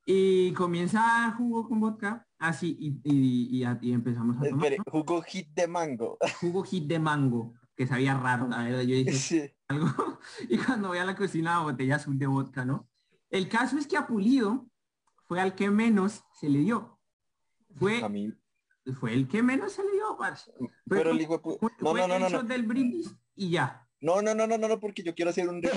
Y comienza jugo con vodka, así, y, y, y, empezamos a tomar. jugo hit de mango. [LAUGHS] Jugo hit de mango, que sabía raro, la verdad. Yo dije, algo. [LAUGHS] Y cuando voy a la cocina, botella azul de vodka, ¿no? El caso es que a Pulido fue al que menos se le dio. Fue, a mí. Fue el que menos se le dio, parce. Pero el hijo no, no, no, no, del brindis y ya. No, no, no, no, no, porque yo quiero hacer un [LAUGHS] de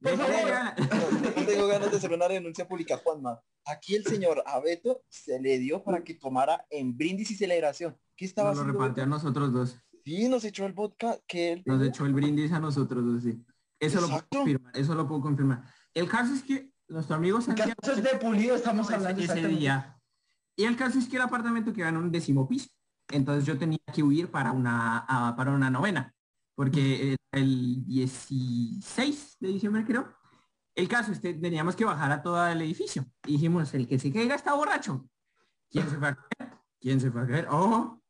no, [LAUGHS] tengo ganas de hacer una denuncia pública, Juanma. Aquí el señor Abeto se le dio para que tomara en brindis y celebración. ¿Qué estaba Lo repartió a nosotros dos. Sí, nos echó el vodka que él... Nos echó el brindis a nosotros dos, sí. Eso lo puedo confirmar, eso lo puedo confirmar. El caso es que nuestro amigo Santiago... El caso es de pulido, estamos hablando ese día. Y el caso es que el apartamento queda en un décimo piso. Entonces yo tenía que huir para una, para una novena porque el 16 de diciembre creo, el caso es que teníamos que bajar a todo el edificio. Y dijimos, el que se caiga está borracho. ¿Quién se fue a caer? ¿Quién se fue a caer? Oh,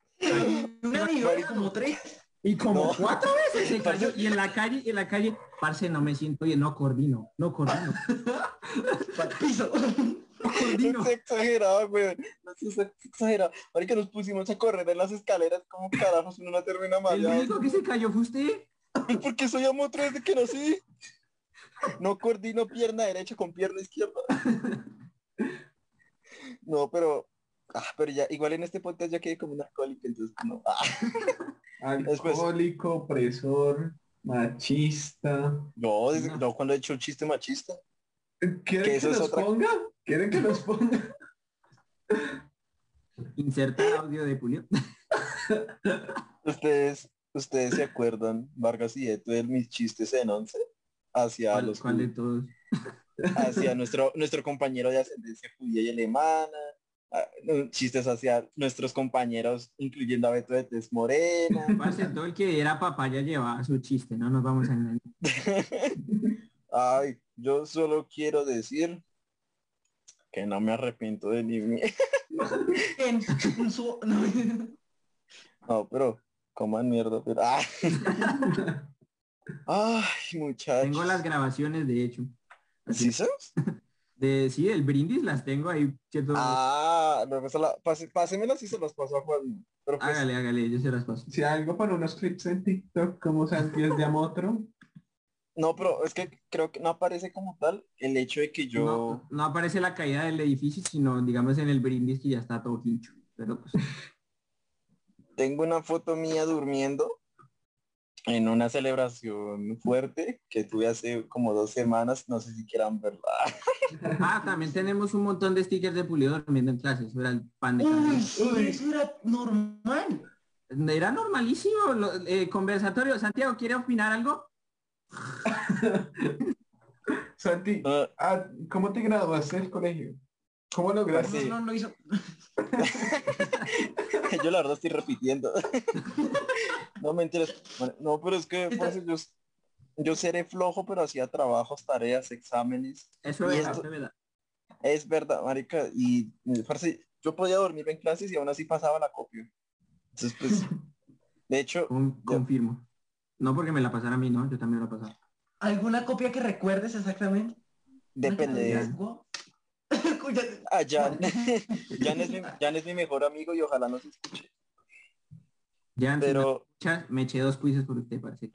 como tres. Y como cuatro veces se cayó. Y en la calle, en la calle, parce, no me siento bien, no coordino, no coordino. [LAUGHS] piso. No es exagerado, güey. No es exagerado. Ahorita nos pusimos a correr en las escaleras, como carajos uno no termina mal. El único que se cayó fue usted. Porque soy amotro desde que nací. No coordino pierna derecha con pierna izquierda. No, pero... Ah, pero ya, igual en este podcast ya quedé como un alcohólico, entonces no. Ah. Alcohólico, opresor, machista. No, no, cuando he hecho un chiste machista. ¿Quieren que, los ponga? ¿Quieren que los ponga? Insertar audio de Julio. ustedes, ustedes se acuerdan, Vargas y Eto, de mis chistes en once hacia los ¿cuál de todos? hacia nuestro nuestro compañero de ascendencia judía y alemana, ah, chistes hacia nuestros compañeros, incluyendo a Beto de Tez Morena. [LAUGHS] todo el que era papá ya llevaba su chiste, no nos vamos a engañar. [LAUGHS] Ay, yo solo quiero decir que no me arrepiento de ni mí. no, pero coman mierda, pero ah. Ay, muchachos. Tengo las grabaciones, de hecho. ¿Sí sabes? De, sí, el brindis las tengo ahí. Ah, no, pues la, pásemelas y se las paso a Juan. Pero pues hágale, hágale, yo se las paso. Si algo para unos clips en TikTok como Santi es de Amotro. No, pero es que creo que no aparece como tal el hecho de que yo... No, aparece la caída del edificio, sino digamos en el brindis que ya está todo hincho. Pero pues... Tengo una foto mía durmiendo en una celebración fuerte que tuve hace como dos semanas, no sé si quieran verla. [LAUGHS] Ah, también tenemos un montón de stickers de pulido durmiendo en clases, era el pan de Uy, eso era normal. Era normalísimo. Eh, conversatorio. Santiago, ¿quiere opinar algo? [LAUGHS] Santi, ah. ah, ¿cómo te graduaste del colegio? ¿Cómo lograste? No, no, no hizo. [LAUGHS] yo la verdad estoy repitiendo. [LAUGHS] no me interesa. no, pero es que yo, yo, seré flojo, pero hacía trabajos, tareas, exámenes. Eso es, verdad. Es verdad, marica. Y parece, yo podía dormir en clases y aún así pasaba la copia. Entonces, pues, de hecho. confirmo. No porque me la pasara a mí, ¿no? Yo también la pasaba. ¿Alguna copia que recuerdes exactamente? Depende de... [LAUGHS] ah, Jan. [LAUGHS] [LAUGHS] Jan, es mi, Jan es mi mejor amigo y ojalá no se escuche. Jan, pero me, eché dos quizzes por usted, parece.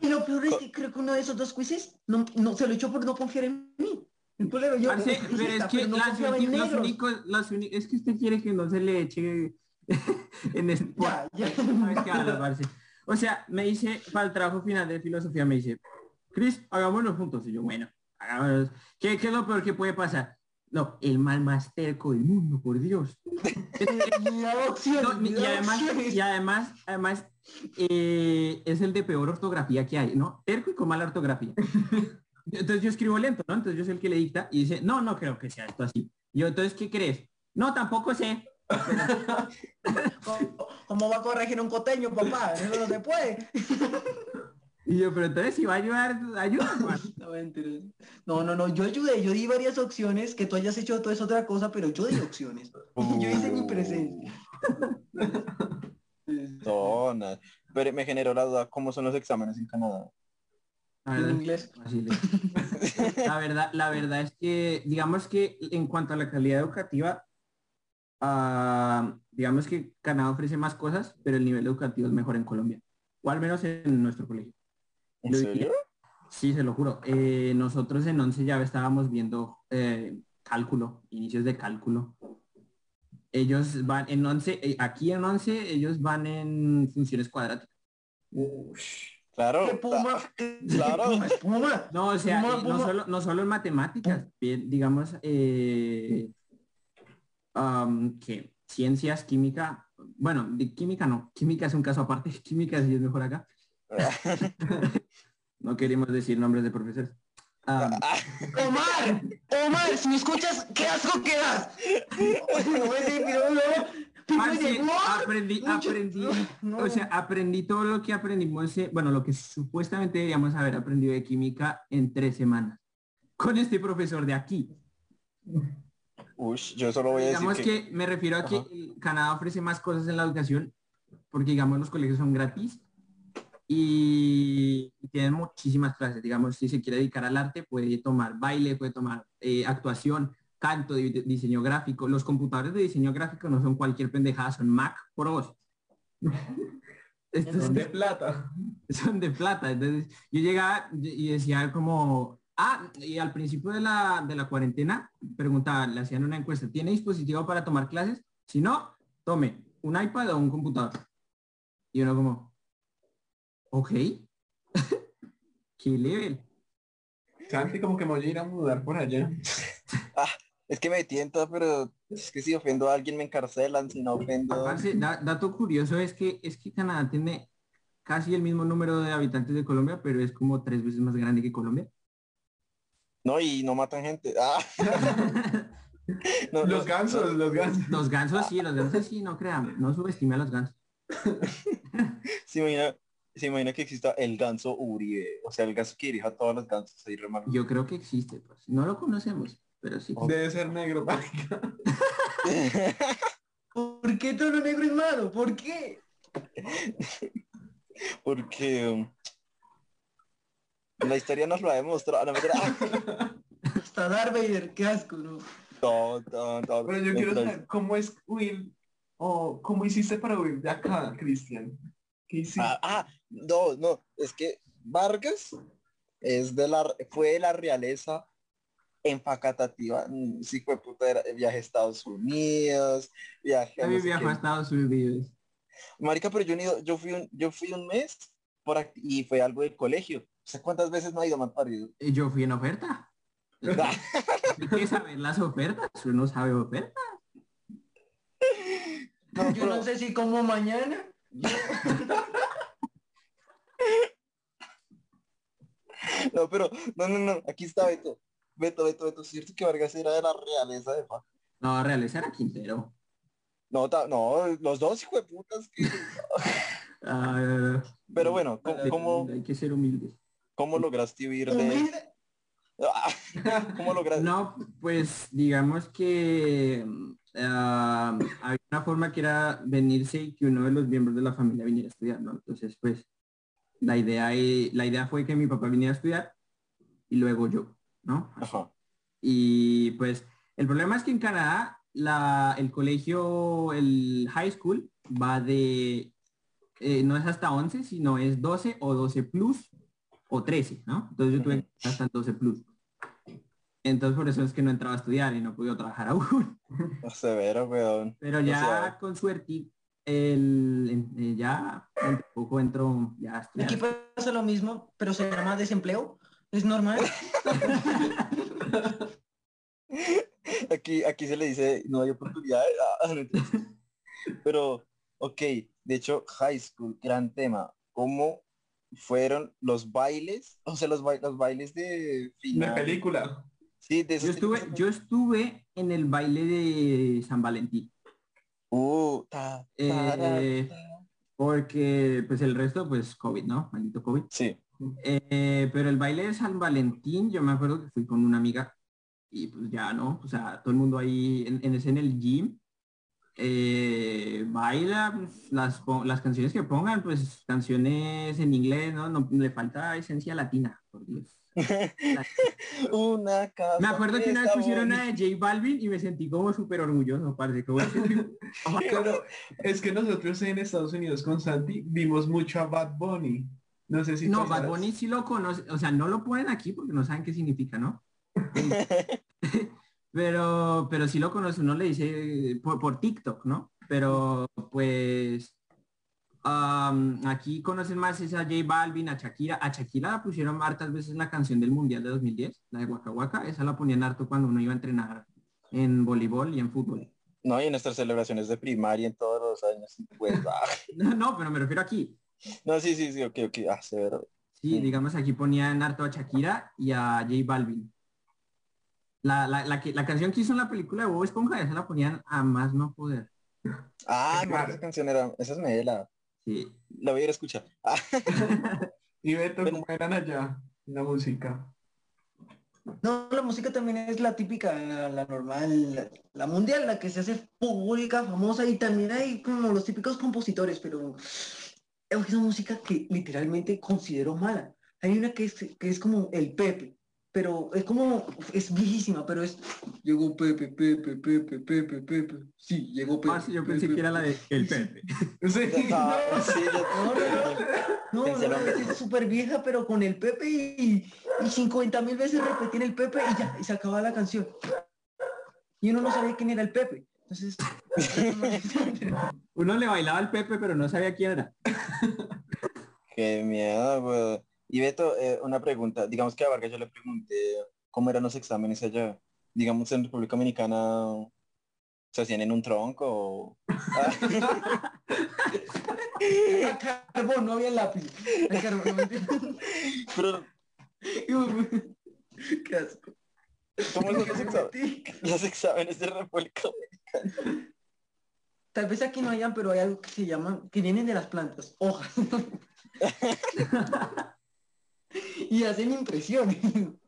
y lo peor es que creo que uno de esos dos quizzes no, no se lo echó por no confiar en mí. pero es que no las, los únicos, es que usted quiere que no se le eche en este ya, ya. O sea, me dice, para el trabajo final de filosofía, me dice, Cris, hagámonos juntos. Y yo, bueno, hagámonos. ¿Qué, ¿Qué, es lo peor que puede pasar? No, el mal más terco del mundo, por Dios. [LAUGHS] y además, y además, además eh, es el de peor ortografía que hay, ¿no? Terco y con mala ortografía. [LAUGHS] Entonces yo escribo lento, ¿no? Entonces yo soy el que le dicta y dice, no, no creo que sea esto así. yo, entonces, ¿qué crees? No, tampoco sé. [LAUGHS] ¿Cómo, va a corregir un coteño, papá? Eso no se puede. Y yo, pero entonces si va a ayudar, ayuda. [LAUGHS] No, no, no, yo ayudé, yo di varias opciones, que tú hayas hecho todo es otra cosa, pero yo di opciones. yo hice mi presencia. [LAUGHS] No, Pero me generó la duda, ¿cómo son los exámenes en Canadá? En inglés. La verdad, la verdad es que, digamos que en cuanto a la calidad educativa, ah, digamos que Canadá ofrece más cosas, pero el nivel educativo es mejor en Colombia. O al menos en nuestro colegio. ¿En serio? Sí, se lo juro. Eh, nosotros en 11 ya estábamos viendo eh, cálculo, inicios de cálculo. Ellos van en 11, eh, aquí en 11 ellos van en funciones cuadráticas. Claro. Claro. No, o sea, no, solo, no solo en matemáticas, digamos, que ciencias, química, bueno, de química no, química es un caso aparte, [LAUGHS] química es mejor acá. [LAUGHS] no queremos decir nombres de profesores. [LAUGHS] Omar, Omar, si me escuchas, qué asco que das. aprendí, aprendí, o sea, aprendí todo lo que aprendimos, eh, bueno, lo que supuestamente deberíamos haber aprendido de química en tres semanas con este profesor de aquí. Yo solo voy a digamos decir que... que me refiero a que Canadá ofrece más cosas en la educación porque digamos los colegios son gratis y tienen muchísimas clases. Digamos, si se quiere dedicar al arte, puede tomar baile, puede tomar eh, actuación, canto, diseño gráfico. Los computadores de diseño gráfico no son cualquier pendejada, son Mac Pros. Estos [LAUGHS] son de plata. [LAUGHS] Son de plata. Entonces, yo llegaba y decía como, ah, y al principio de la, de la cuarentena, preguntaba, le hacían una encuesta, ¿tiene dispositivo para tomar clases? Si no, tome un iPad o un computador. Y uno como, Ok. [LAUGHS] ¿Qué level? Santi, como que me voy a ir a mudar por allá. ah, es que me tienta, pero es que si ofendo a alguien me encarcelan, si no ofendo... dato curioso es que, es que Canadá tiene casi el mismo número de habitantes de Colombia, pero es como tres veces más grande que Colombia. No, y no matan gente. [LAUGHS] Ah. [LAUGHS] los, gansos, los gansos. Los gansos sí, los gansos sí, no crean, no subestime a los gansos. [LAUGHS] sí, mira, se imagina que exista el ganso Uribe, o sea, el ganso que dirija a todos los gansos ahí Yo creo que existe, pues. No lo conocemos, pero sí. Debe ser negro, ¿Por qué todo lo negro es malo? ¿Por qué? Porque um, la historia nos lo ha demostrado. [LAUGHS] Hasta Darth Vader, qué asco, ¿no? Pero yo quiero saber cómo es Will o cómo hiciste para huir de acá, Cristian. Ah, ah, no, no, es que Vargas es de la, fue de la realeza empacatativa, mm, sí fue puta, viaje a Estados Unidos, viaje a, a Estados Unidos. Marica, pero yo, yo fui un, yo fui un mes por aquí, y fue algo de colegio. O sea, ¿cuántas veces no ha ido más parido? Yo fui en oferta. [LAUGHS] Hay que saber las ofertas, uno sabe ofertas. yo no sé si como mañana [LAUGHS] no, pero, no, no, no, aquí está Beto. Beto, Beto, Beto, ¿cierto que Vargas era de la realeza de fa? No, realeza era Quintero. No, no, los dos hijos de putas que... [LAUGHS] Ah, pero bueno, ¿cómo, Hay que ser humildes. ¿Cómo lograste vivir de... [LAUGHS] ¿Cómo lograste? No, pues digamos que uh, había una forma que era venirse y que uno de los miembros de la familia viniera a estudiar, ¿no? Entonces, pues, la idea, la idea fue que mi papá viniera a estudiar y luego yo, ¿no? Y pues, el problema es que en Canadá, la, el colegio, el high school, va de, eh, no es hasta 11, sino es 12 o 12 plus o 13, ¿no? Entonces yo tuve hasta 12 plus. Entonces por eso es que no entraba a estudiar y no pude trabajar [LAUGHS] aún. Severo, weón. Pero ya con suerte, el, eh, ya un poco entro ya a estudiar. Aquí pasa lo mismo, pero se llama desempleo. Es normal. [LAUGHS] aquí, aquí se le dice no hay oportunidades. [LAUGHS] Ah, pero, ok, de hecho, high school, gran tema. ¿Cómo fueron los bailes? O sea, los, los bailes de final. De película yo estuve, yo estuve en el baile de San Valentín. Uh, eh, porque pues el resto, pues COVID, ¿no? Maldito COVID. Sí. Eh, pero el baile de San Valentín, yo me acuerdo que fui con una amiga y pues ya no, o sea, todo el mundo ahí en, en en el gym eh, baila pues, las, las canciones que pongan, pues canciones en inglés, ¿no? no le falta esencia latina, por Dios. [LAUGHS] una Me acuerdo que una vez pusieron una de J Balvin y me sentí como súper orgulloso, parece que [LAUGHS] Pero es que nosotros en Estados Unidos con Santi vimos mucho a Bad Bunny. No sé si No, Bad Bunny sí lo conoce, o sea, no lo ponen aquí porque no saben qué significa, ¿no? [LAUGHS] pero, pero sí lo conoce, uno le dice por, por TikTok, ¿no? Pero pues aquí conocen más es a J Balvin, a Shakira. A Shakira la pusieron hartas veces en la canción del Mundial de 2010, la de Waka Waka. Esa la ponían harto cuando uno iba a entrenar en voleibol y en fútbol. No, y en nuestras celebraciones de primaria en todos los años. Pues, [LAUGHS] no, no, pero me refiero aquí. No, sí, sí, sí, ok, ok. Ah, Sí, digamos aquí ponían harto a Shakira y a J Balvin. La, la, la, la canción que hizo en la película de Bob Esponja, esa la ponían a más no poder. Ah, no, esa canción era, esa es Medela. Sí. La voy a ir a escuchar. [LAUGHS] y Beto, ¿cómo eran allá la música? No, la música también es la típica, la, normal, la, mundial, la que se hace pública, famosa, y también hay como los típicos compositores, pero es una música que literalmente considero mala. Hay una que es, que es como el Pepe, pero es como, es viejísima, pero es, llegó Pepe, Pepe, Pepe, Pepe, Pepe, sí, llegó Pepe. Ah, yo pensé que era la de El Pepe. [LAUGHS] sí, no, no, [LAUGHS] no, no, es súper vieja, pero con el Pepe y, y 50 mil veces repetir el Pepe y ya, y se acaba la canción. Y uno no sabía quién era el Pepe. Entonces, [LAUGHS] uno le bailaba al Pepe, pero no sabía quién era. Qué miedo, güey. Y Beto, eh, una pregunta. Digamos que a Vargas yo le pregunté cómo eran los exámenes allá. Digamos, en República Dominicana se hacían en un tronco o... [LAUGHS] [LAUGHS] carbón, no había lápiz. Pero... [LAUGHS] Qué asco. ¿Cómo son los exámenes? Los exámenes de República Dominicana. Tal vez aquí no hayan, pero hay algo que se llaman, que vienen de las plantas, hojas. Y hacen impresiones. [LAUGHS]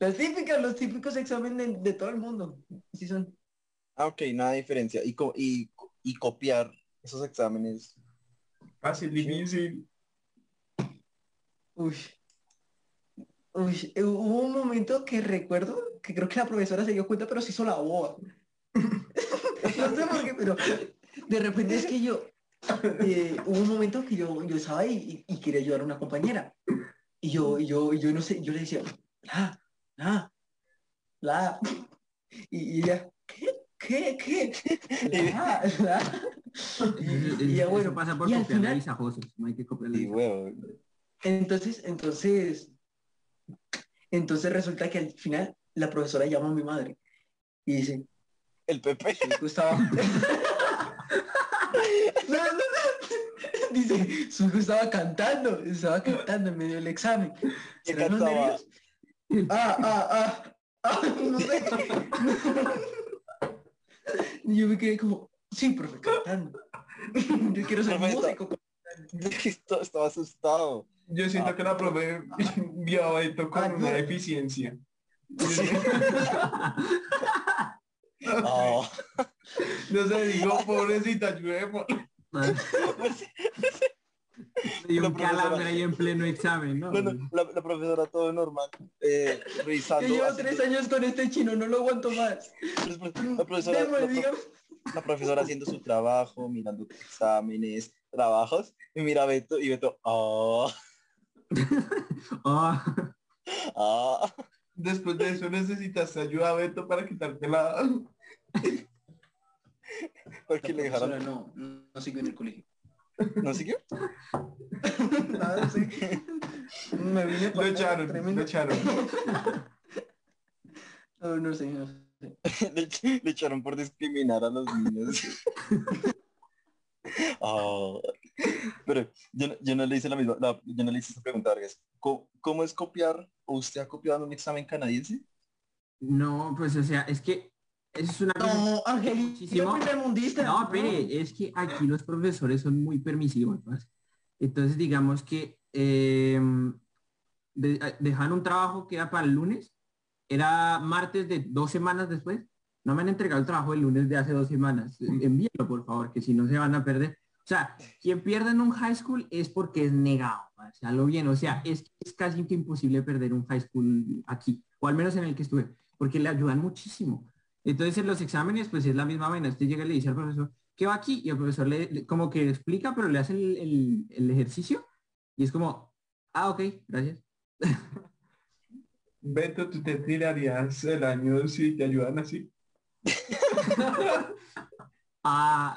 Las típicas, los típicos exámenes de, todo el mundo. Sí son. Ah, ok, nada de diferencia. Y, y, y copiar esos exámenes. Fácil, difícil. Uy. Uy, hubo un momento que recuerdo que creo que la profesora se dio cuenta, pero se hizo la boba. [LAUGHS] no sé por qué, pero de repente es que yo, eh, hubo un momento que yo, yo estaba ahí y, quería ayudar a una compañera. Y yo, y yo, y yo no sé, yo le decía, la, la, la. Y, ella, ¿qué? ¿Qué? ¿Qué? [LAUGHS] La, la. Y, ya bueno, pasa por copiar final, no hay que copiar Entonces, entonces, entonces resulta que al final la profesora llama a mi madre y dice, el Pepe [LAUGHS] no, no. [LAUGHS] Dice, su hijo estaba cantando, estaba cantando en medio del examen. ¿Qué cantaba? Ah, ah, ah, ah, [LAUGHS] no sé. Y yo me quedé como, sí, profe, cantando. Yo quiero ser músico. [LAUGHS] Estaba asustado. Yo siento ah, que la profe vio esto con ah, una deficiencia. Oh. No sé, digo, pobrecita, ayudemos. [LAUGHS] Y un calambre ahí en pleno examen, ¿no? la, profesora todo normal, eh, revisando. Que llevo tres años con este chino, no lo aguanto más. La profesora, la, profesora haciendo su trabajo, mirando exámenes, trabajos, y mira a Beto, y Beto, oh. oh. [LAUGHS] Después de eso necesitas ayuda a Beto para quitarte la... Porque le dejaron... No, no siguió en el colegio. ¿No siguió? [LAUGHS] Nada, sí. Me vine para... Lo echaron, lo [LAUGHS] echaron. No, no sé, no sé. [LAUGHS] Le, echaron por discriminar a los niños. oh, pero yo, yo, no le hice la misma, yo no le hice esa pregunta, ¿Cómo, ¿Cómo, es copiar? ¿O usted ha copiado un examen canadiense? No, pues o sea, es que es una no, Ángel, No, pero es que aquí los profesores son muy permisivos. Entonces, digamos que em, dejan un trabajo que era para el lunes, era martes de dos semanas después, no me han entregado el trabajo el lunes de hace dos semanas. Envíelo, por favor, que si no se van a perder. O sea, quien pierde en un high school es porque es negado, o sea, lo bien, o sea, es, es casi imposible perder un high school aquí, o al menos en el que estuve, porque le ayudan muchísimo. Entonces en los exámenes, pues es la misma vaina. Usted llega y le dice al profesor, ¿qué va aquí? Y el profesor le, como que explica, pero le hace el, el, ejercicio y es como, ah, ok, gracias. [LAUGHS] Beto, ¿tú te tirarías el año si te ayudan así? [LAUGHS] ah.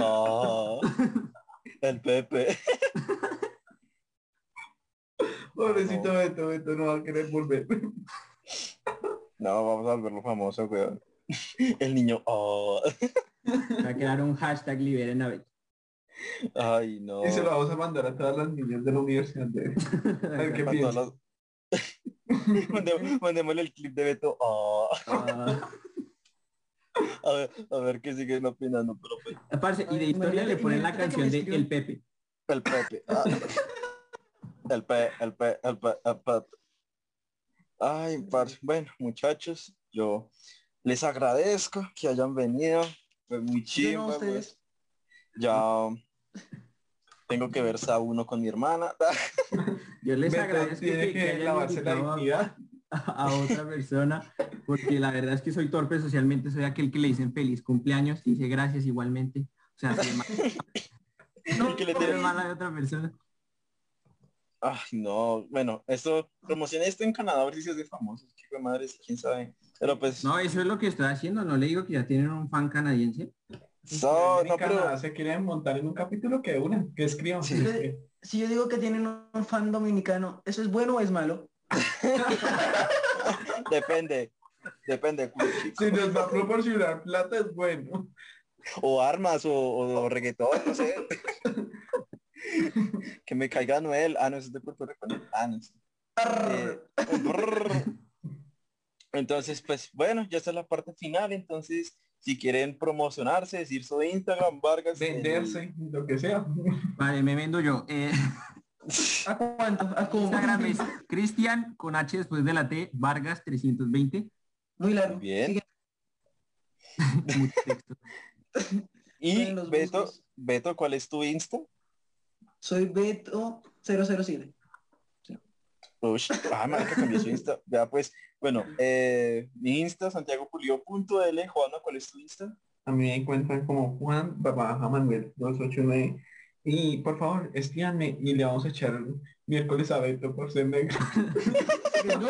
Oh, [LAUGHS] el Pepe. Pobrecito Beto, Beto no va a querer volver. No, vamos a verlo famoso, weón. [LAUGHS] El niño, oh. Va a crear un hashtag liberen a Beto. Ay, no. Y se lo vamos a mandar a todas las niñas de la universidad. De... [LAUGHS] A ver qué piensan. [LAUGHS] Mandémosle el clip de Beto. Oh. Ah. A ver, a ver qué siguen opinando, pero pues. Aparte, y de historia le ponen la canción de El Pepe. El Pepe. Ah. El Pe, el Pe, el Pe, el Pepe. Ay, parce. Bueno, muchachos, yo les agradezco que hayan venido. Fue muy chido. Pues. Ya tengo que ver a uno con mi hermana. [LAUGHS] Yo les agradezco que, que, lavarse la [LAUGHS] a otra persona, porque la verdad es que soy torpe socialmente, soy aquel que le dicen feliz cumpleaños y dice gracias igualmente. O sea, no, [LAUGHS] que le tiene mala de otra persona. Ay, no, bueno, esto, promocioné esto en Canadá, a ver si es de famosos, de madres, quién sabe. Pero pues. No, eso es lo que estoy haciendo, no le digo que ya tienen un fan canadiense. So, no, pero se quieren montar en un capítulo que una, que escriban. Si, si yo digo que tienen un fan dominicano, ¿eso es bueno o es malo? [LAUGHS] depende, depende. Si nos va a proporcionar plata es bueno. O armas o, o reggaetón, no sé. [LAUGHS] [LAUGHS] que me caiga Noel. Ah, no, es de Puerto Rico. Ah, no. Eh, entonces, pues bueno, ya está la parte final. Entonces, si quieren promocionarse, decir su Instagram, Vargas. Venderse, lo que sea. Vale, me vendo yo. Eh, [LAUGHS] ¿A cuánto? ¿A Instagram es Cristian con H después de la T, Vargas 320. Muy largo. Bien. [LAUGHS] y Beto, Beto, ¿cuál es tu Insta? Soy Beto 007. Sí. Uy, ah, marica, cambió su Insta. [LAUGHS] Ya pues, bueno, eh, mi Insta, Santiago Julio.l. Juana, ¿cuál es tu Insta? A mí me encuentran como Juan Babaja Manuel 289 y por favor, espíanme y le vamos a echar miércoles a Beto por ser negro. [LAUGHS] no,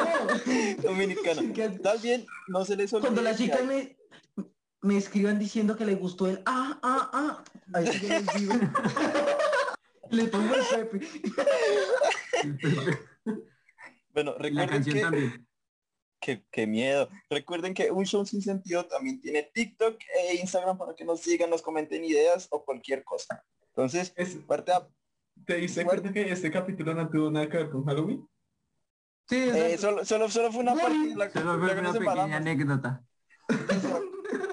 dominicano. Tal bien, no se les olvide. Cuando las chicas me, me escriban diciendo que le gustó el ah, ah, ah, ahí sí que les digo. [LAUGHS] le pongo el Pepe. bueno, recuerden que... También. Qué, qué, miedo. Recuerden que un show sin sentido también tiene TikTok e Instagram para que nos sigan, nos comenten ideas o cualquier cosa. Entonces, es, parte ¿te dice cuenta que este capítulo no tuvo nada que ver con Halloween? Sí, eh, solo, solo, solo, fue una parte. La, solo fue una pequeña anécdota.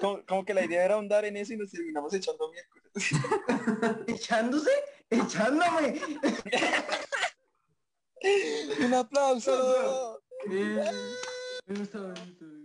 Como, como, que la idea era ahondar en eso y nos terminamos echando miércoles. [LAUGHS] ¿Echándose? ¡Echándome! [LAUGHS] Un aplauso. [LAUGHS]